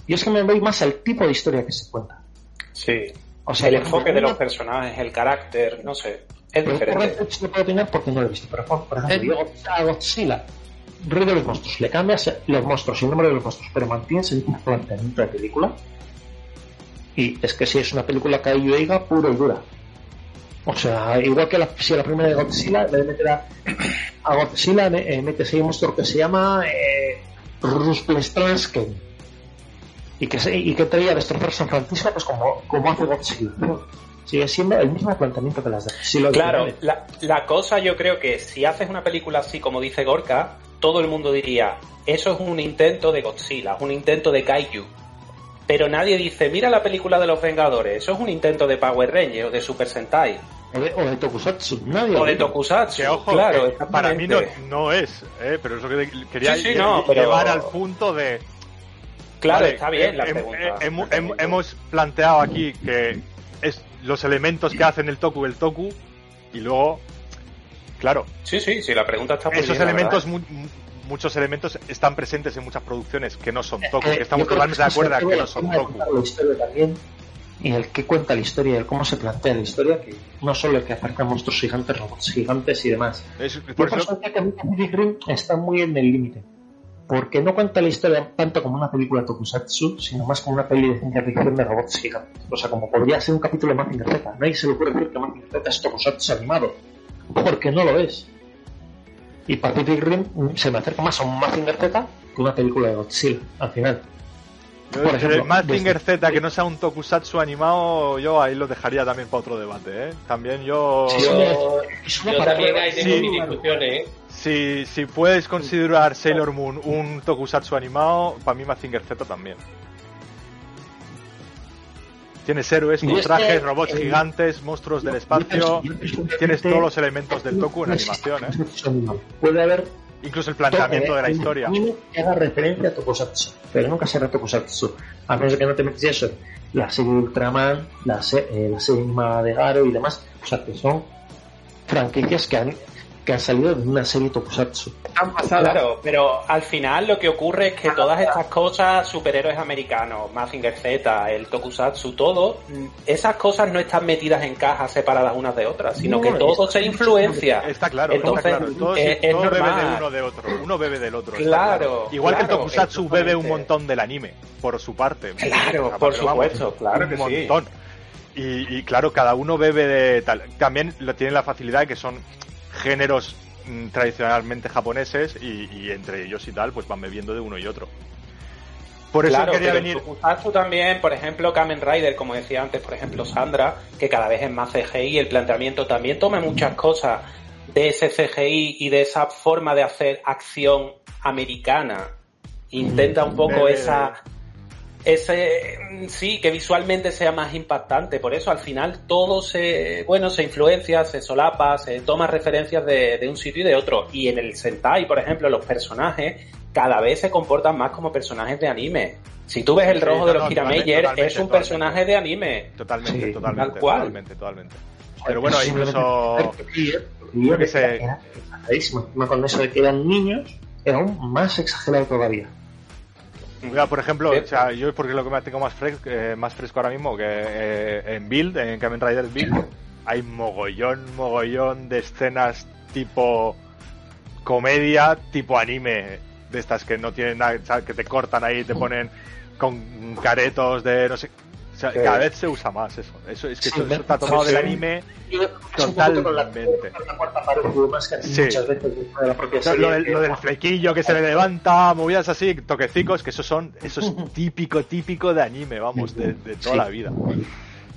Y es que me voy más al tipo de historia que se cuenta. Sí. O sea, el enfoque de los personajes, el carácter, no sé, es diferente. por ejemplo, no puedo opinar porque no lo he visto. Pero, por, ejemplo, Eh. yo a Godzilla, Rey de los Monstruos, le cambias los monstruos y el nombre de los monstruos, pero mantienes el mismo planteamiento de película. Y es que si es una película Kaiju Eiga pura y dura. O sea, igual que la, si a la primera de Godzilla le meter a, a Godzilla eh, metes ahí un monstruo que se llama eh, Rusplestransken. Y que, se, y que traía a destrozar San Francisco pues como, como hace Godzilla. Sigue siendo el mismo planteamiento que las de Claro, la, la cosa yo creo que si haces una película así como dice Gorka, todo el mundo diría, eso es un intento de Godzilla, es un intento de Kaiju. Pero nadie dice, mira la película de los Vengadores, eso es un intento de Power Rangers o de Super Sentai. O de, o de Tokusatsu, nadie. O de. Tokusatsu, que ojo claro. que para mí no, es eh, pero es lo que quería Sí, sí, lle- no, pero- llevar al punto de Claro, Vale, está bien la hem- pregunta. hem- hem- hem- hemos planteado aquí que es los elementos que hacen el toku el toku y luego claro Sí, sí, sí, la pregunta está muy esos bien, elementos mu- muchos elementos están presentes en muchas producciones que no son toku Eh, que estamos totalmente de acuerdo que no son toku. contar la historia también y el que cuenta la historia y el cómo se plantea la historia que no solo el que acerca monstruos gigantes robots gigantes y demás. Es- por por eso que Pacific Rim está muy en el límite porque no cuenta la historia tanto como una película tokusatsu sino más como una peli de ciencia ficción de robots gigantes. O sea como podría ser un capítulo de Mazinger Z. Nadie se le ocurre decir que Mazinger Z es tokusatsu animado porque no lo es y Pacific Rim se me acerca más a un Mazinger Z que una película de Godzilla al final Yo, Por ejemplo, el Mazinger desde- Z que no sea un tokusatsu animado, yo ahí lo dejaría también para otro debate, ¿eh? También yo... Sí, Yo, Es una yo para- también ahí tengo Sí. mis discusiones, ¿eh? Si, si puedes considerar Sailor Moon un tokusatsu animado, para mí Mazinger Z también. Tienes héroes con trajes, robots eh, gigantes, monstruos del espacio. Tienes todos los elementos del Toku en animación, ¿eh? Puede haber Incluso el planteamiento de la un historia. que haga referencia a Tokusatsu, pero nunca será Tokusatsu. A menos de que no te metes eso. La serie Ultraman, la, se- eh, la serie animada de Garo y demás. O sea, que son franquicias que han, que han salido de una serie Tokusatsu. Claro, pero al final lo que ocurre es que todas estas cosas, superhéroes americanos, Mazinger Z, el Tokusatsu, todo, esas cosas no están metidas en cajas separadas unas de otras, sino No, que todo está- se influencia. Está claro, Entonces, está claro. Todo, es- es todo bebe de uno de otro. Uno bebe del otro. Claro, Igual que el Tokusatsu bebe un montón del anime, por su parte. Claro, O sea, por vamos, supuesto, claro un que sí. montón. Y, y claro, cada uno bebe de tal. También lo tiene la facilidad de que son géneros mm, tradicionalmente japoneses y, y entre ellos y tal, pues van bebiendo de uno y otro. Por eso claro, quería venir. en Tokusatsu también, por ejemplo, Kamen Rider, como decía antes, por ejemplo, Sandra, que cada vez es más CGI, el planteamiento también toma muchas cosas de ese CGI y de esa forma de hacer acción americana. Intenta un poco esa ese mm, sí que visualmente sea más impactante por eso al final todo se bueno se influencia se solapa se toma referencias de, de un sitio y de otro y en el Sentai por ejemplo los personajes cada vez se comportan más como personajes de anime si tú ves el Sí, rojo no, de no, los Kirameyer totalmente, es un totalmente. personaje de anime Totalmente, Sí, totalmente, tal cual. totalmente, totalmente. Pero bueno, incluso. Yo yo qué sé. Con eso de que eran niños, era aún más exagerado todavía. Mira, por ejemplo, o sea, yo porque lo que me tengo más fresco, eh, más fresco ahora mismo que eh, en Build, en Kamen Rider Build, hay mogollón, mogollón de escenas tipo comedia, tipo anime, de estas que no tienen nada, que te cortan ahí, te ponen con caretos de no sé. Sea, Sí. cada vez se usa más eso. Eso es que Sí, eso, eso está tomado sí. del anime Yo, totalmente. Lo, del, lo del flequillo que se le levanta, movidas así, toquecicos, que eso son, eso es típico, típico de anime, vamos, de, de toda Sí. la vida.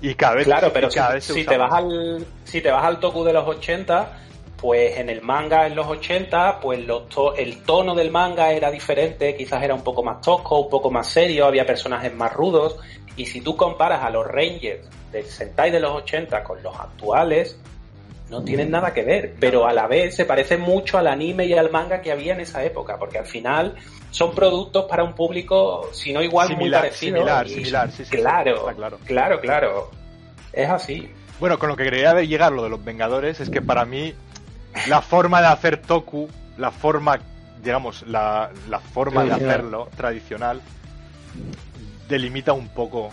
Y cada vez, Claro, pero si, vez se si usa te vas más. al si te vas al Toku de los 80, pues en el manga en los 80, pues los to- el tono del manga era diferente, quizás era un poco más tosco, un poco más serio, había personajes más rudos, y si tú comparas a los Rangers del Sentai de los 80 con los actuales, no tienen nada que ver, pero a la vez se parece mucho al anime y al manga que había en esa época, porque al final son productos para un público, si no igual, muy Similar, parecido. similar, y- similar, sí, sí, claro, claro. claro, claro. Es así. Bueno, con lo que quería llegar lo de los Vengadores es que para mí la forma de hacer Toku, la forma, digamos, la, la forma de hacerlo tradicional, delimita un poco,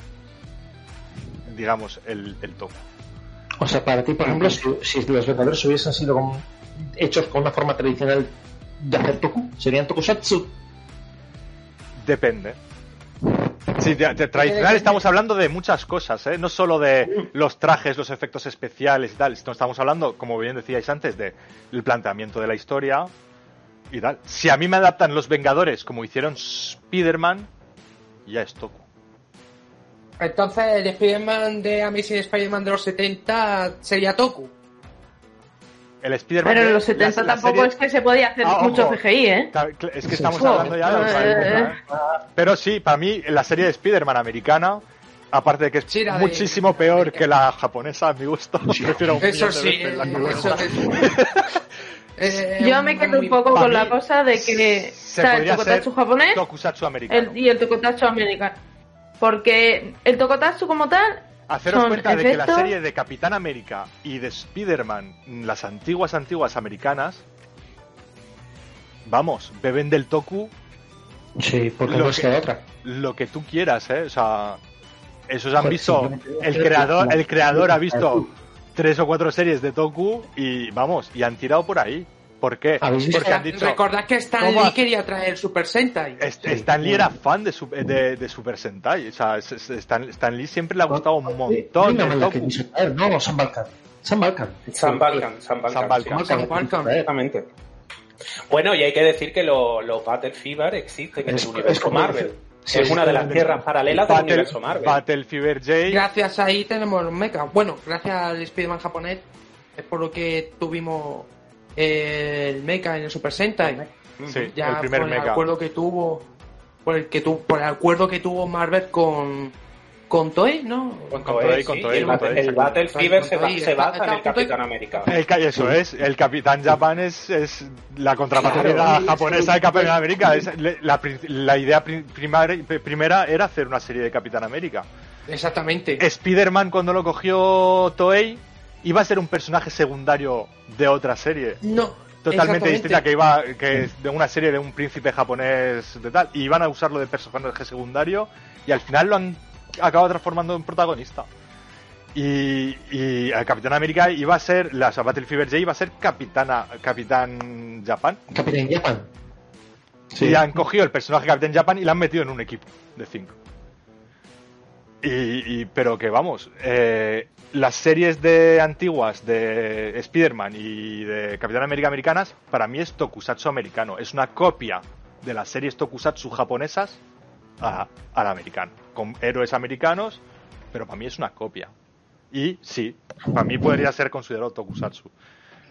digamos, el, el Toku. O sea, para ti, por ejemplo, si, si los Vengadores hubiesen sido con- hechos con una forma tradicional de hacer Toku, serían Tokusatsu. Depende. Sí, de, de tradicional estamos hablando de muchas cosas, ¿eh? No solo de los trajes, los efectos especiales y tal. Estamos hablando, como bien decíais antes, de el planteamiento de la historia y tal. Si a mí me adaptan los Vengadores como hicieron Spider-Man, ya es Toku. Entonces, el Spider-Man de Amazing Spider-Man de los 70 sería Toku. El Spider-Man Pero en los 70 la- la tampoco serie- es que se podía hacer Ah, mucho ojo. CGI, ¿eh? Es que estamos Sí. hablando ya de otra Eh, época, ¿eh? Pero sí, para mí la serie de Spider-Man americana, aparte de que es Sí, de- muchísimo peor que la japonesa, a mi gusto, prefiero un Eso sí, la eso japonesa. Yo me quedo un poco con mí la cosa de que está el Tokotatsu japonés Tokusatsu americano. el- y el Tokotatsu americano. Porque el Tokotatsu como tal Haceros son cuenta de que la efectos- serie de Capitán América y de Spider-Man, las antiguas, antiguas americanas, vamos, beben del Toku Sí, porque Lo no es que- que otra. lo que tú quieras, ¿eh? O sea, esos han visto, el creador, el creador ha visto tres o cuatro series de Toku y vamos, y han tirado por ahí. ¿Por qué? Porque han dicho, Recordad que Stan ¿Cómo Lee quería traer Super Sentai. Est- Stan Lee era fan de, su- de, de Super Sentai. O sea, Stan, Stan Lee siempre le ha gustado un montón la que Toku. traer. No, San Balkan. San Balkan. San Balkan, San Balkan. San Balkan. sí. San Balkan. Exactamente. Bueno, y hay que decir que lo- los Battle Fever existen en Es- el universo Marvel. Es una de las tierras paralelas del Battle, universo Marvel. Battle Fever J. Gracias ahí tenemos mecha. Bueno, gracias al Spider-Man japonés es por lo que tuvimos eh, el mecha en el Super Sentai. Sí, ya el primer por el mecha. acuerdo que tuvo por el que tu, por el acuerdo que tuvo Marvel con con Toei, ¿no? Con Toei, Toei, con sí, Toei, el, con Battle- Toei. el Battle Fever se, se basa en el Capitán América. El, eso es, el Capitán Japan es, es la contrapartida Claro. japonesa de Capitán América. Es la, idea primar- primera era hacer una serie de Capitán América. Exactamente. Spider-Man cuando lo cogió Toei iba a ser un personaje secundario de otra serie. No. Totalmente distinta que iba que es de una serie de un príncipe japonés de tal y iban a usarlo de personaje secundario y al final lo han acabado transformando en protagonista. Y, y el Capitán América iba a ser, la o sea, Battle Fever J iba a ser Capitana, Capitán Japan. Capitán Japan. Y han cogido el personaje Capitán Japan y lo han metido en un equipo de cinco. Y, y- pero que vamos, eh, las series de antiguas de Spider-Man y de Capitán América americanas, para mí es tokusatsu americano. Es una copia de las series tokusatsu japonesas a- al americano. Con héroes americanos, pero para mí es una copia. Y sí, para mí podría ser considerado tokusatsu.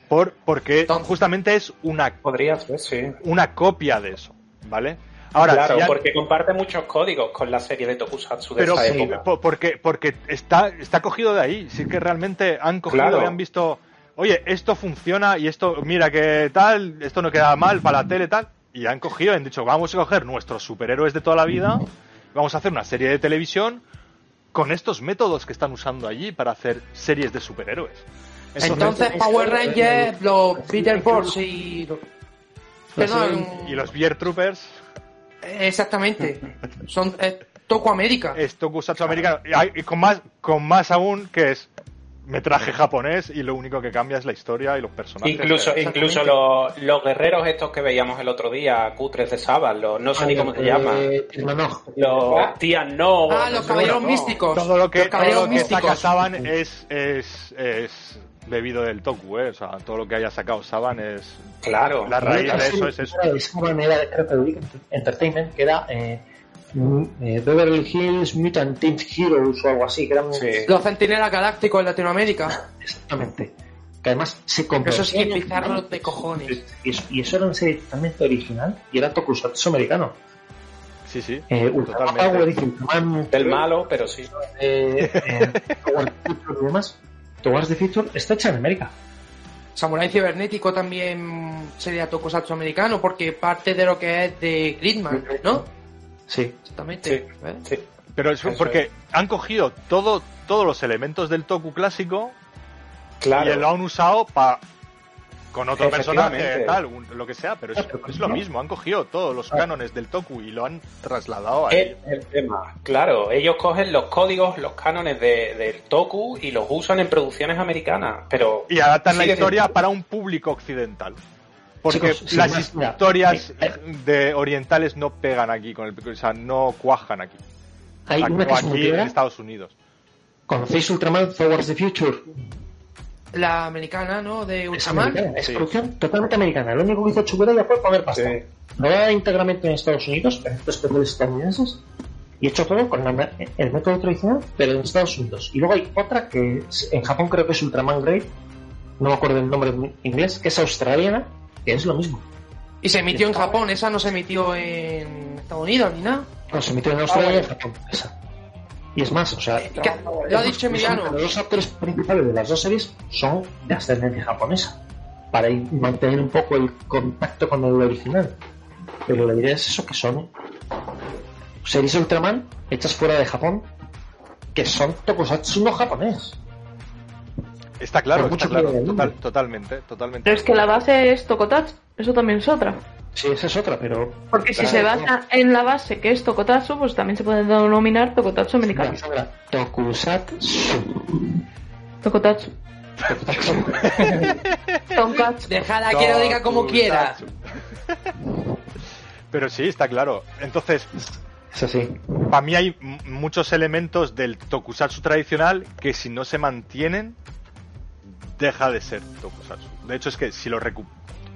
Por, porque justamente es una, Podría ser, sí. una copia de eso, ¿vale? Ahora, claro, si porque comparte muchos códigos con la serie de Tokusatsu de pero esa sí, época. po- porque, porque está, está cogido de ahí. Sí que realmente han cogido Claro. y han visto, oye, esto funciona y esto, mira que tal, esto no queda mal para la tele tal. Y han cogido han dicho, vamos a coger nuestros superhéroes de toda la vida, vamos a hacer una serie de televisión con estos métodos que están usando allí para hacer series de superhéroes. Entonces Power Rangers, los Peter Force y Perdón, y los Beer Troopers exactamente. Son eh, Toku América. es tokusatsu hay- y con más, con más aún que es metraje japonés y lo único que cambia es la historia y los personajes. Incluso, incluso los, los guerreros estos que veíamos el otro día, cutres de Sabas, los, no sé ni cómo se llaman. Eh, Hermano. Los tías no. Ah, los caballeros no. místicos. todo lo que, todo lo que saca Saban es, es, es bebido del toku, ¿eh? O sea, todo lo que haya sacado Saban es... Claro. La raíz de eso es eso. Era manera de creo que Entertainment, que era eh, eh, Beverly Hills Mutant Teen Heroes o algo así, que eran Los Centinelas Galácticos en Latinoamérica. exactamente. Que además se Eso sí pizarro de cojones. y eso, y eso era una serie totalmente original y era Tokusatsu americano. Sí, sí, Eh, Ultraman Power totalmente. Ultraman Del malo, pero sí. eh, eh, Power Feature y demás. Towards the Future está hecha en América. Samurai Cibernético también sería Tokusatsu americano porque parte de lo que es de Gridman, ¿no? Sí. Exactamente. ¿eh? Sí. Pero es Eso porque han cogido todo, todos los elementos del toku clásico Claro. y lo han usado para con otro personaje, tal, un- lo que sea, pero es, es lo mismo, han cogido todos los cánones del toku y lo han trasladado a Es el tema. Claro, ellos cogen los códigos, los cánones de, del Toku y los usan en producciones americanas. Pero y adaptan la historia siendo- para un público occidental. Porque Chicos, las más, mira, historias eh, de orientales no pegan aquí con el, o sea, no cuajan aquí. Hay una que o es muy aquí en. Estados Unidos. ¿Conocéis Ultraman Towards the Future? La americana, ¿no? De Ultraman. es Sí. producción totalmente americana. Lo único que hizo Chubera fue poner pasta. Sí. Rodada íntegramente en Estados Unidos, efectos especiales estadounidenses, y hecho todo con la- el método tradicional, pero en Estados Unidos. Y luego hay otra que en Japón creo que es Ultraman Great, no me acuerdo el nombre en inglés, que es australiana, que es lo mismo. Y se emitió en Japón, esa no se emitió en Estados Unidos ni nada. No, se emitió en Australia y en Japón, esa. Y es más, o sea, ¿Y qué- Lo ha dicho Emiliano. Los dos actores principales de las dos series son de ascendencia japonesa, para mantener un poco el contacto con el original. Pero la idea es eso, que son series Ultraman hechas fuera de Japón, que son tokusatsu no japonés. Está claro, está claro, total- totalmente, totalmente. Pero es que la base es Tokotatsu, eso también es otra. Sí, esa es otra, pero... Porque si se basa en la base que es Tokotatsu, pues también se puede denominar Tokotatsu americano. Tokusatsu. Tokotatsu. Tonkatsu. Dejada que lo diga como quiera. Pero sí, está claro. Entonces, Es así. para mí hay muchos elementos del tokusatsu tradicional que si no se mantienen, deja de ser tokusatsu. De hecho, es que si lo recu-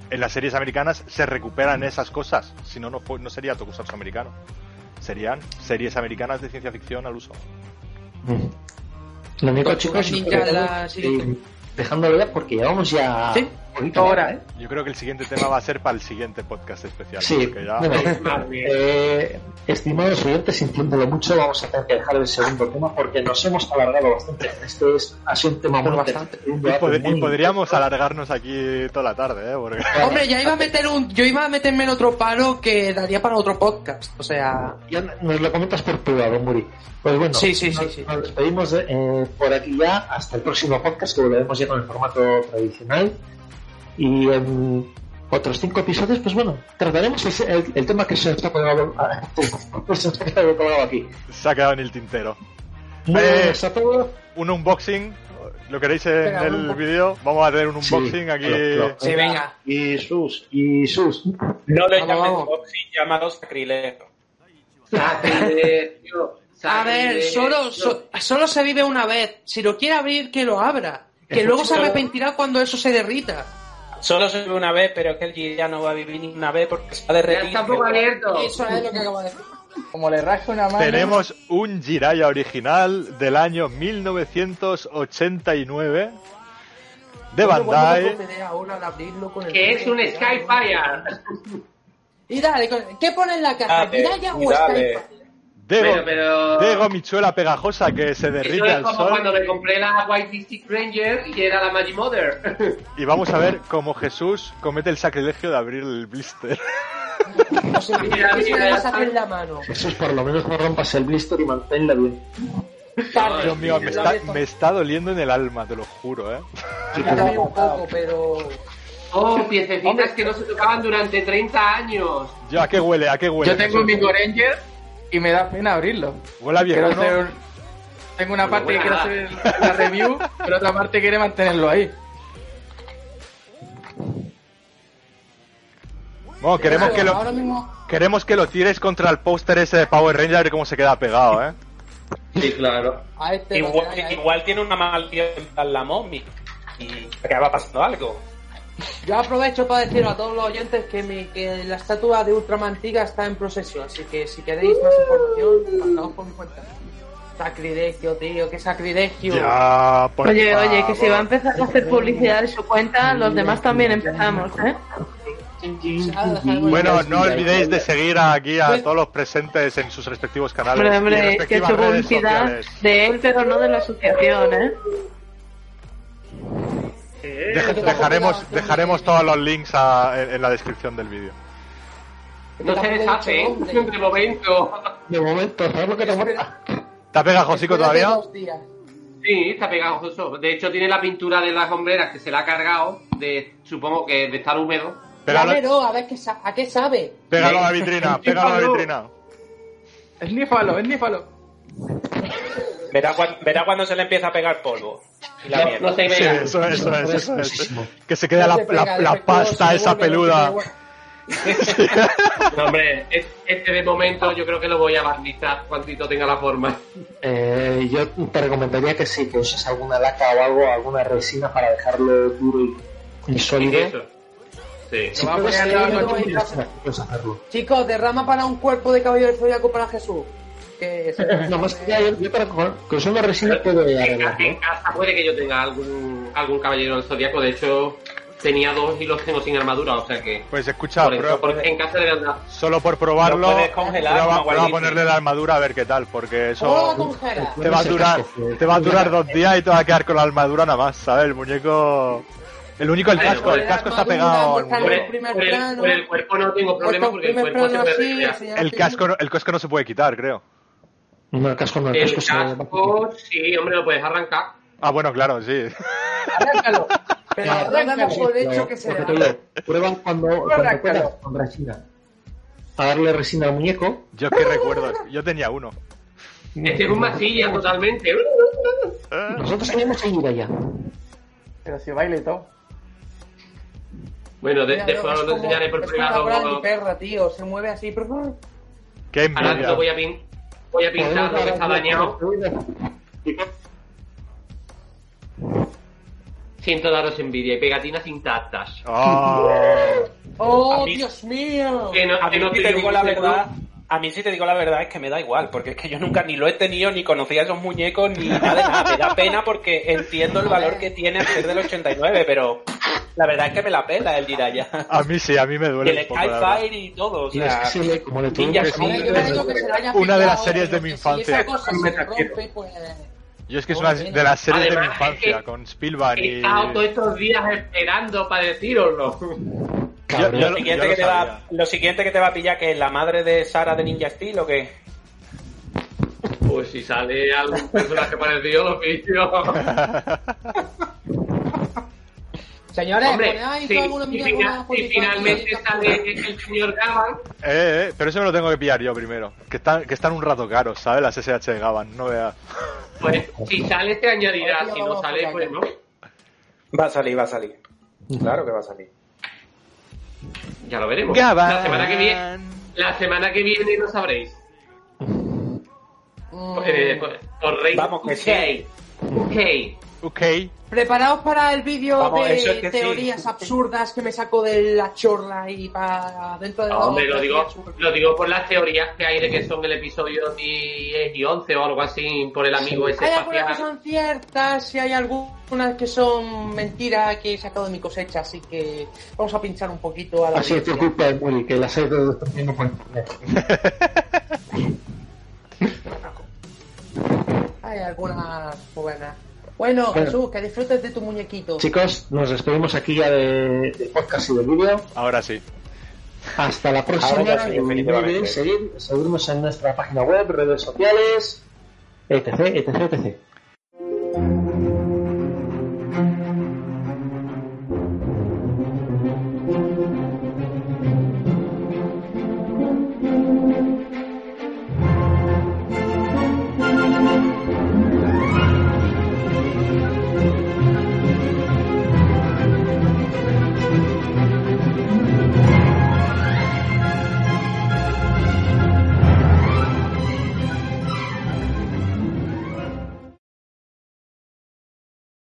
en las series americanas se recuperan esas cosas, si no, no, fue- no sería tokusatsu americano. serían series americanas de ciencia ficción al uso. Lo único, chicos, dejándolo ya porque llevamos ya Sí, ahora, ¿eh? Yo creo que el siguiente tema va a ser para el siguiente podcast especial. Sí, porque ya- bueno, eh, estimados oyentes, sintiéndolo mucho, vamos a tener que dejar el segundo tema porque nos hemos alargado bastante. Este es, ha sido un tema muy Bastante. y, muy- podríamos alargarnos aquí toda la tarde, ¿eh? Porque... Hombre, ya iba a meter un, yo iba a meterme en otro palo que daría para otro podcast. O sea, Ya nos lo comentas por privado, Muri. Pues bueno, Sí, sí, sí, nos, sí. nos despedimos de- eh, por aquí ya hasta el próximo podcast que volveremos ya con el formato tradicional. Y en otros cinco episodios, pues bueno, trataremos el, el- el tema que se nos ha colgado, ah, aquí. Se ha quedado en el tintero. Eh. Un unboxing, ¿lo queréis en Venga, el unboxing. vídeo? Vamos a tener un Sí, unboxing aquí. lo- lo- sí, venga. Y sus, y sus. No le Vamos, llames vamos. boxing, llámalo sacrilegio. Sacrilegio, A ver, solo, so- solo se vive una vez. Si lo quiere abrir, que lo abra. Que luego se arrepentirá cuando eso se derrita. Solo se ve una vez, pero es que el G ya no va a vivir ni una vez porque se va a Ya derretir. está un poco abierto. Eso es lo que acabo de decir. Como le rasca una mano. Tenemos un Jiraiya original del año 1989 de Bandai. Que es un Skyfire. Y dale, ¿qué pone en la caja? Dale, ¿Jiraiya o dale. De, Pero, pero... de gomichuela pegajosa que se Eso derrite es al como sol. cuando me compré la White District Ranger y era la Magic Mother. Y vamos a ver cómo Jesús comete el sacrilegio de abrir el blister. O sea, Mira, ¿qué se mira, le vas a ya hacer en la mano? Jesús, por lo menos no rompas el blister y manténla bien. Dios mío, me está, me está doliendo en el alma, te lo juro, ¿eh? A un poco, pero... Oh, piececitas que no se tocaban durante 30 años. Yo, ¿a qué huele? ¿A qué huele? Yo tengo? Bingo Ranger y me da pena abrirlo. Huele a Quiero viejuno. hacer... Tengo una parte que quiero hacer la review, pero otra parte quiere mantenerlo ahí. Bueno, queremos que, lo, queremos que lo tires contra el póster ese de Power Ranger a ver cómo se queda pegado, ¿eh? Sí, claro. Este Igual, tiene una maldición en la mommy y acaba pasando algo. Yo aprovecho para decir a todos los oyentes que, mi, que la estatua de Ultraman Tiga está en procesión, así que si queréis más información, pasamos por mi cuenta. Sacrilegio, tío, qué sacrilegio. Ya, por Oye, oye, que si va a empezar a hacer publicidad de su cuenta, los demás también empezamos, ¿eh? Bueno, no olvidéis de seguir aquí a todos los presentes en sus respectivos canales. Hombre, y hombre, que hecho redes publicidad de él, pero no de la asociación, ¿eh? Deja- dejaremos, dejaremos todos los links a- en, en la descripción del vídeo. No se deshace, ¿eh? De momento. De momento, ¿sabes lo que te pasa? ¿Está pegajosico Espérate todavía? dos días. Sí, está pegajoso. De hecho, tiene la pintura de las hombreras que se la ha cargado, de supongo que de estar húmedo. Pégalo, a ver qué sa- a qué sabe. pégalo a la vitrina, pégalo a la vitrina. Esnífalo, esnífalo. Verá, cuan- verá cuando se le empieza a pegar polvo. Y la No, mierda. no se Sí, eso es, eso es, eso es. Que se quede la, pega, pasta esa peluda. No, hombre, es- este de momento yo creo que lo voy a barnizar cuantito tenga la forma. Eh, yo te recomendaría que sí, que uses alguna laca o algo, alguna resina para dejarlo duro y, y Y sólido. eso. Sí. Si puedes, puedes hacerlo, puedes hacerlo. Chicos, derrama para un cuerpo de cabello del zodiaco para Jesús. Que No, más que ya, yo, yo para con, con solo resina puedo En, arreglarlo. ca- en casa puede que yo tenga algún, algún caballero del zodiaco. De hecho, tenía dos y los tengo sin armadura, o sea que. Pues escucha, por eso, en casa solo por probarlo, puedes congelar, a ponerle la armadura a ver qué tal, porque ¿Cómo lo eso te va a durar, te va a durar dos días y te va a quedar con la armadura nada más, ¿sabes? El muñeco, el único el casco, el casco está pegado al Por el muñeco. el, primer por el- plano. por el cuerpo no tengo problema porque el cuerpo se enseñar El casco, no- el casco no se puede quitar, creo. No, el casco no, el, El casco se casco, sí, hombre, lo puedes arrancar. Ah, bueno, claro, sí. Arráncalo. Pero ahora damos por hecho que se da. te prueban cuando, cuando Arráncalo. puedas con resina. A darle resina al muñeco. Yo que recuerdo, yo tenía uno. Este es un masilla totalmente. Nosotros teníamos ahí allá. Pero si baile y todo. Bueno, de, Mira, después no, es os lo enseñaré por es privado. Brandy como- perra, tío. Se mueve así. pero- Qué Ahora envidia. lo voy a, pin- voy a pintar lo que está dañado. Siento daros envidia y pegatinas intactas. Oh. ¡Oh, mí- Dios mío! Que no, A que mí, no te digo la verdad, A mí, si te digo la verdad, es que me da igual, porque es que yo nunca ni lo he tenido, ni conocía esos muñecos, ni nada de nada. Me da pena porque entiendo el valor que tiene al ser del 89, pero la verdad es que me la pela el Jiraya. A mí sí, a mí me Y duele. el la verdad. Skyfire y todo, o Y es sea... que se le- como le que Una de las series de mi infancia. Si esa cosa se le rompe, pues... Yo es que es una de las series de mi es infancia, que con Spielberg He y... estado todos estos días esperando para deciroslo. Yo- yo Lo siguiente, yo que te va, lo siguiente que te va a pillar que es la madre de Sara de Ninja Steel o qué? Pues si sale algún personaje parecido, lo pillo. Señores, Hombre, si, alguna si mía- fina- alguna si finalmente sale el señor Gavan, Eh, eh, pero eso me lo tengo que pillar yo primero. Que están, que están un rato caros, ¿sabes? Las SH de Gavan, no veas. pues si sale te añadirá, si no sale, pues no. Va a salir, va a salir. Claro que va a salir. Ya lo veremos. Gavan. La semana que viene, la semana que viene lo sabréis. Mm, Eh, por, por Rey Vamos que sí. UK. Ok. Preparaos para el vídeo de eso es que sí. teorías absurdas que me saco de la chorla y para dentro de No, dos hombre, lo digo, lo digo por las teorías que hay de que son el episodio 10 y 11 o algo así, por el amigo ese Hay algunas que son ciertas y hay algunas que son mentiras que he sacado de mi cosecha, así que vamos a pinchar un poquito a la Así es tu culpa Muri, que las he. Hay algunas buenas. Bueno, Bueno. Jesús, que disfrutes de tu muñequito. Chicos, nos despedimos aquí ya de, del podcast y del vídeo. Ahora sí. Hasta la próxima. Sí, y seguir, seguirnos en nuestra página web, redes sociales, etc, etc, etc.